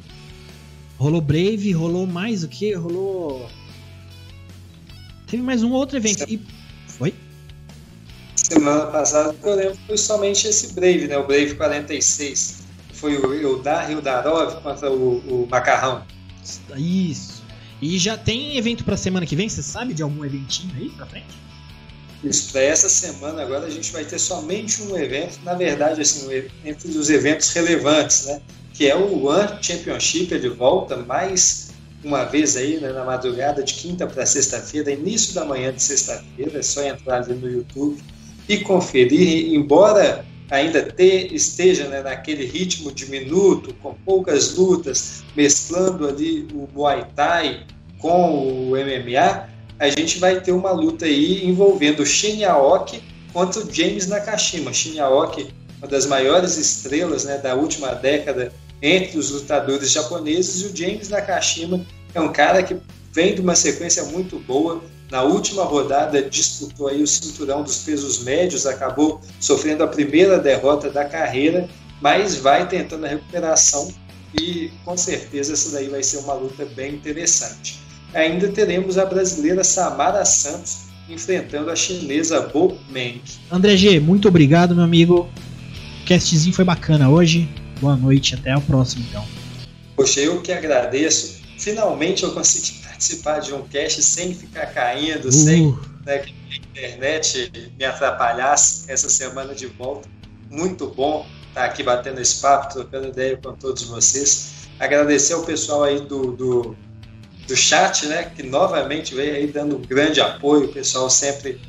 Rolou Brave, rolou mais o que? Rolou. Teve mais um outro evento. E... Foi? Semana passada, eu lembro, foi somente esse Brave, né? O Brave 46. Foi o Hildarov contra o, o Macarrão. Isso. E já tem evento pra semana que vem? Você sabe de algum eventinho aí pra frente? Isso, para essa semana agora a gente vai ter somente um evento, na verdade, assim, entre os eventos relevantes, né? Que é o One Championship, ele volta mais uma vez aí né, na madrugada de quinta para sexta-feira, início da manhã de sexta-feira, é só entrar ali no YouTube e conferir, embora ainda ter, esteja né, naquele ritmo diminuto, com poucas lutas, mesclando ali o Muay Thai com o MMA, a gente vai ter uma luta aí envolvendo Shin Aoki contra o James Nakashima. Shin Aoki, uma das maiores estrelas né, da última década entre os lutadores japoneses, e o James Nakashima é um cara que vem de uma sequência muito boa, na última rodada disputou aí o cinturão dos pesos médios, acabou sofrendo a primeira derrota da carreira, mas vai tentando a recuperação e com certeza essa daí vai ser uma luta bem interessante. Ainda teremos a brasileira Samara Santos enfrentando a chinesa Bo Meng. André G, muito obrigado, meu amigo. O castzinho foi bacana hoje. Boa noite, até o próximo então. Poxa, eu que agradeço. Finalmente eu consegui participar de um cast sem ficar caindo, uh. sem né, que a internet me atrapalhasse essa semana de volta. Muito bom estar aqui batendo esse papo, trocando ideia com todos vocês. Agradecer ao pessoal aí do, do, do chat, né, que novamente veio aí dando um grande apoio, o pessoal sempre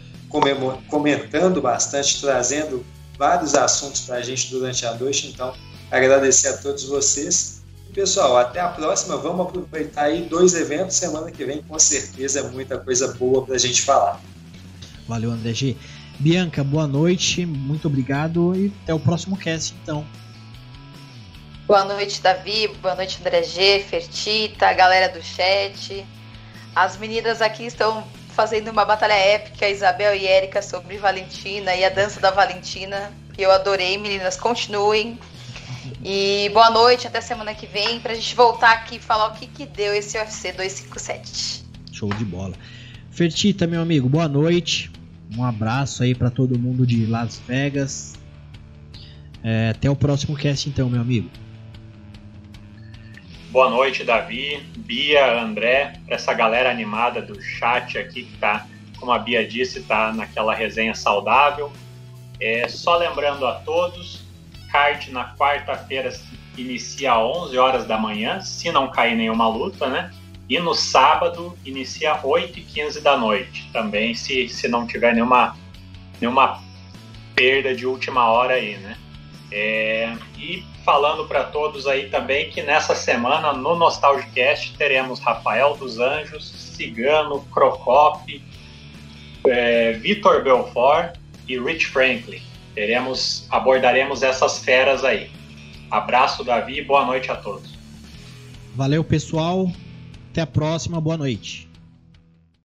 comentando bastante, trazendo vários assuntos para a gente durante a noite. Então, agradecer a todos vocês Pessoal, até a próxima. Vamos aproveitar aí dois eventos. Semana que vem, com certeza, é muita coisa boa para a gente falar. Valeu, André G. Bianca, boa noite. Muito obrigado e até o próximo cast, então. Boa noite, Davi. Boa noite, André G, Fertita, a galera do chat. As meninas aqui estão fazendo uma batalha épica, Isabel e Érica, sobre Valentina e a dança da Valentina. Eu adorei, meninas. Continuem. E boa noite, até semana que vem, pra gente voltar aqui e falar o que, que deu esse UFC 257. Show de bola. Fertita, meu amigo, boa noite. Um abraço aí para todo mundo de Las Vegas. É, até o próximo cast, então, meu amigo. Boa noite, Davi, Bia, André, para essa galera animada do chat aqui que tá, como a Bia disse, tá naquela resenha saudável. É, só lembrando a todos, card na quarta-feira inicia às 11 horas da manhã, se não cair nenhuma luta, né? E no sábado inicia 8 e 15 da noite, também se, se não tiver nenhuma, nenhuma perda de última hora aí, né? É, e falando para todos aí também que nessa semana no Nostalgicast teremos Rafael dos Anjos, Cigano, Crocop, é, Vitor Belfort e Rich Franklin teremos, abordaremos essas feras aí. Abraço, Davi, boa noite a todos. Valeu, pessoal. Até a próxima, boa noite.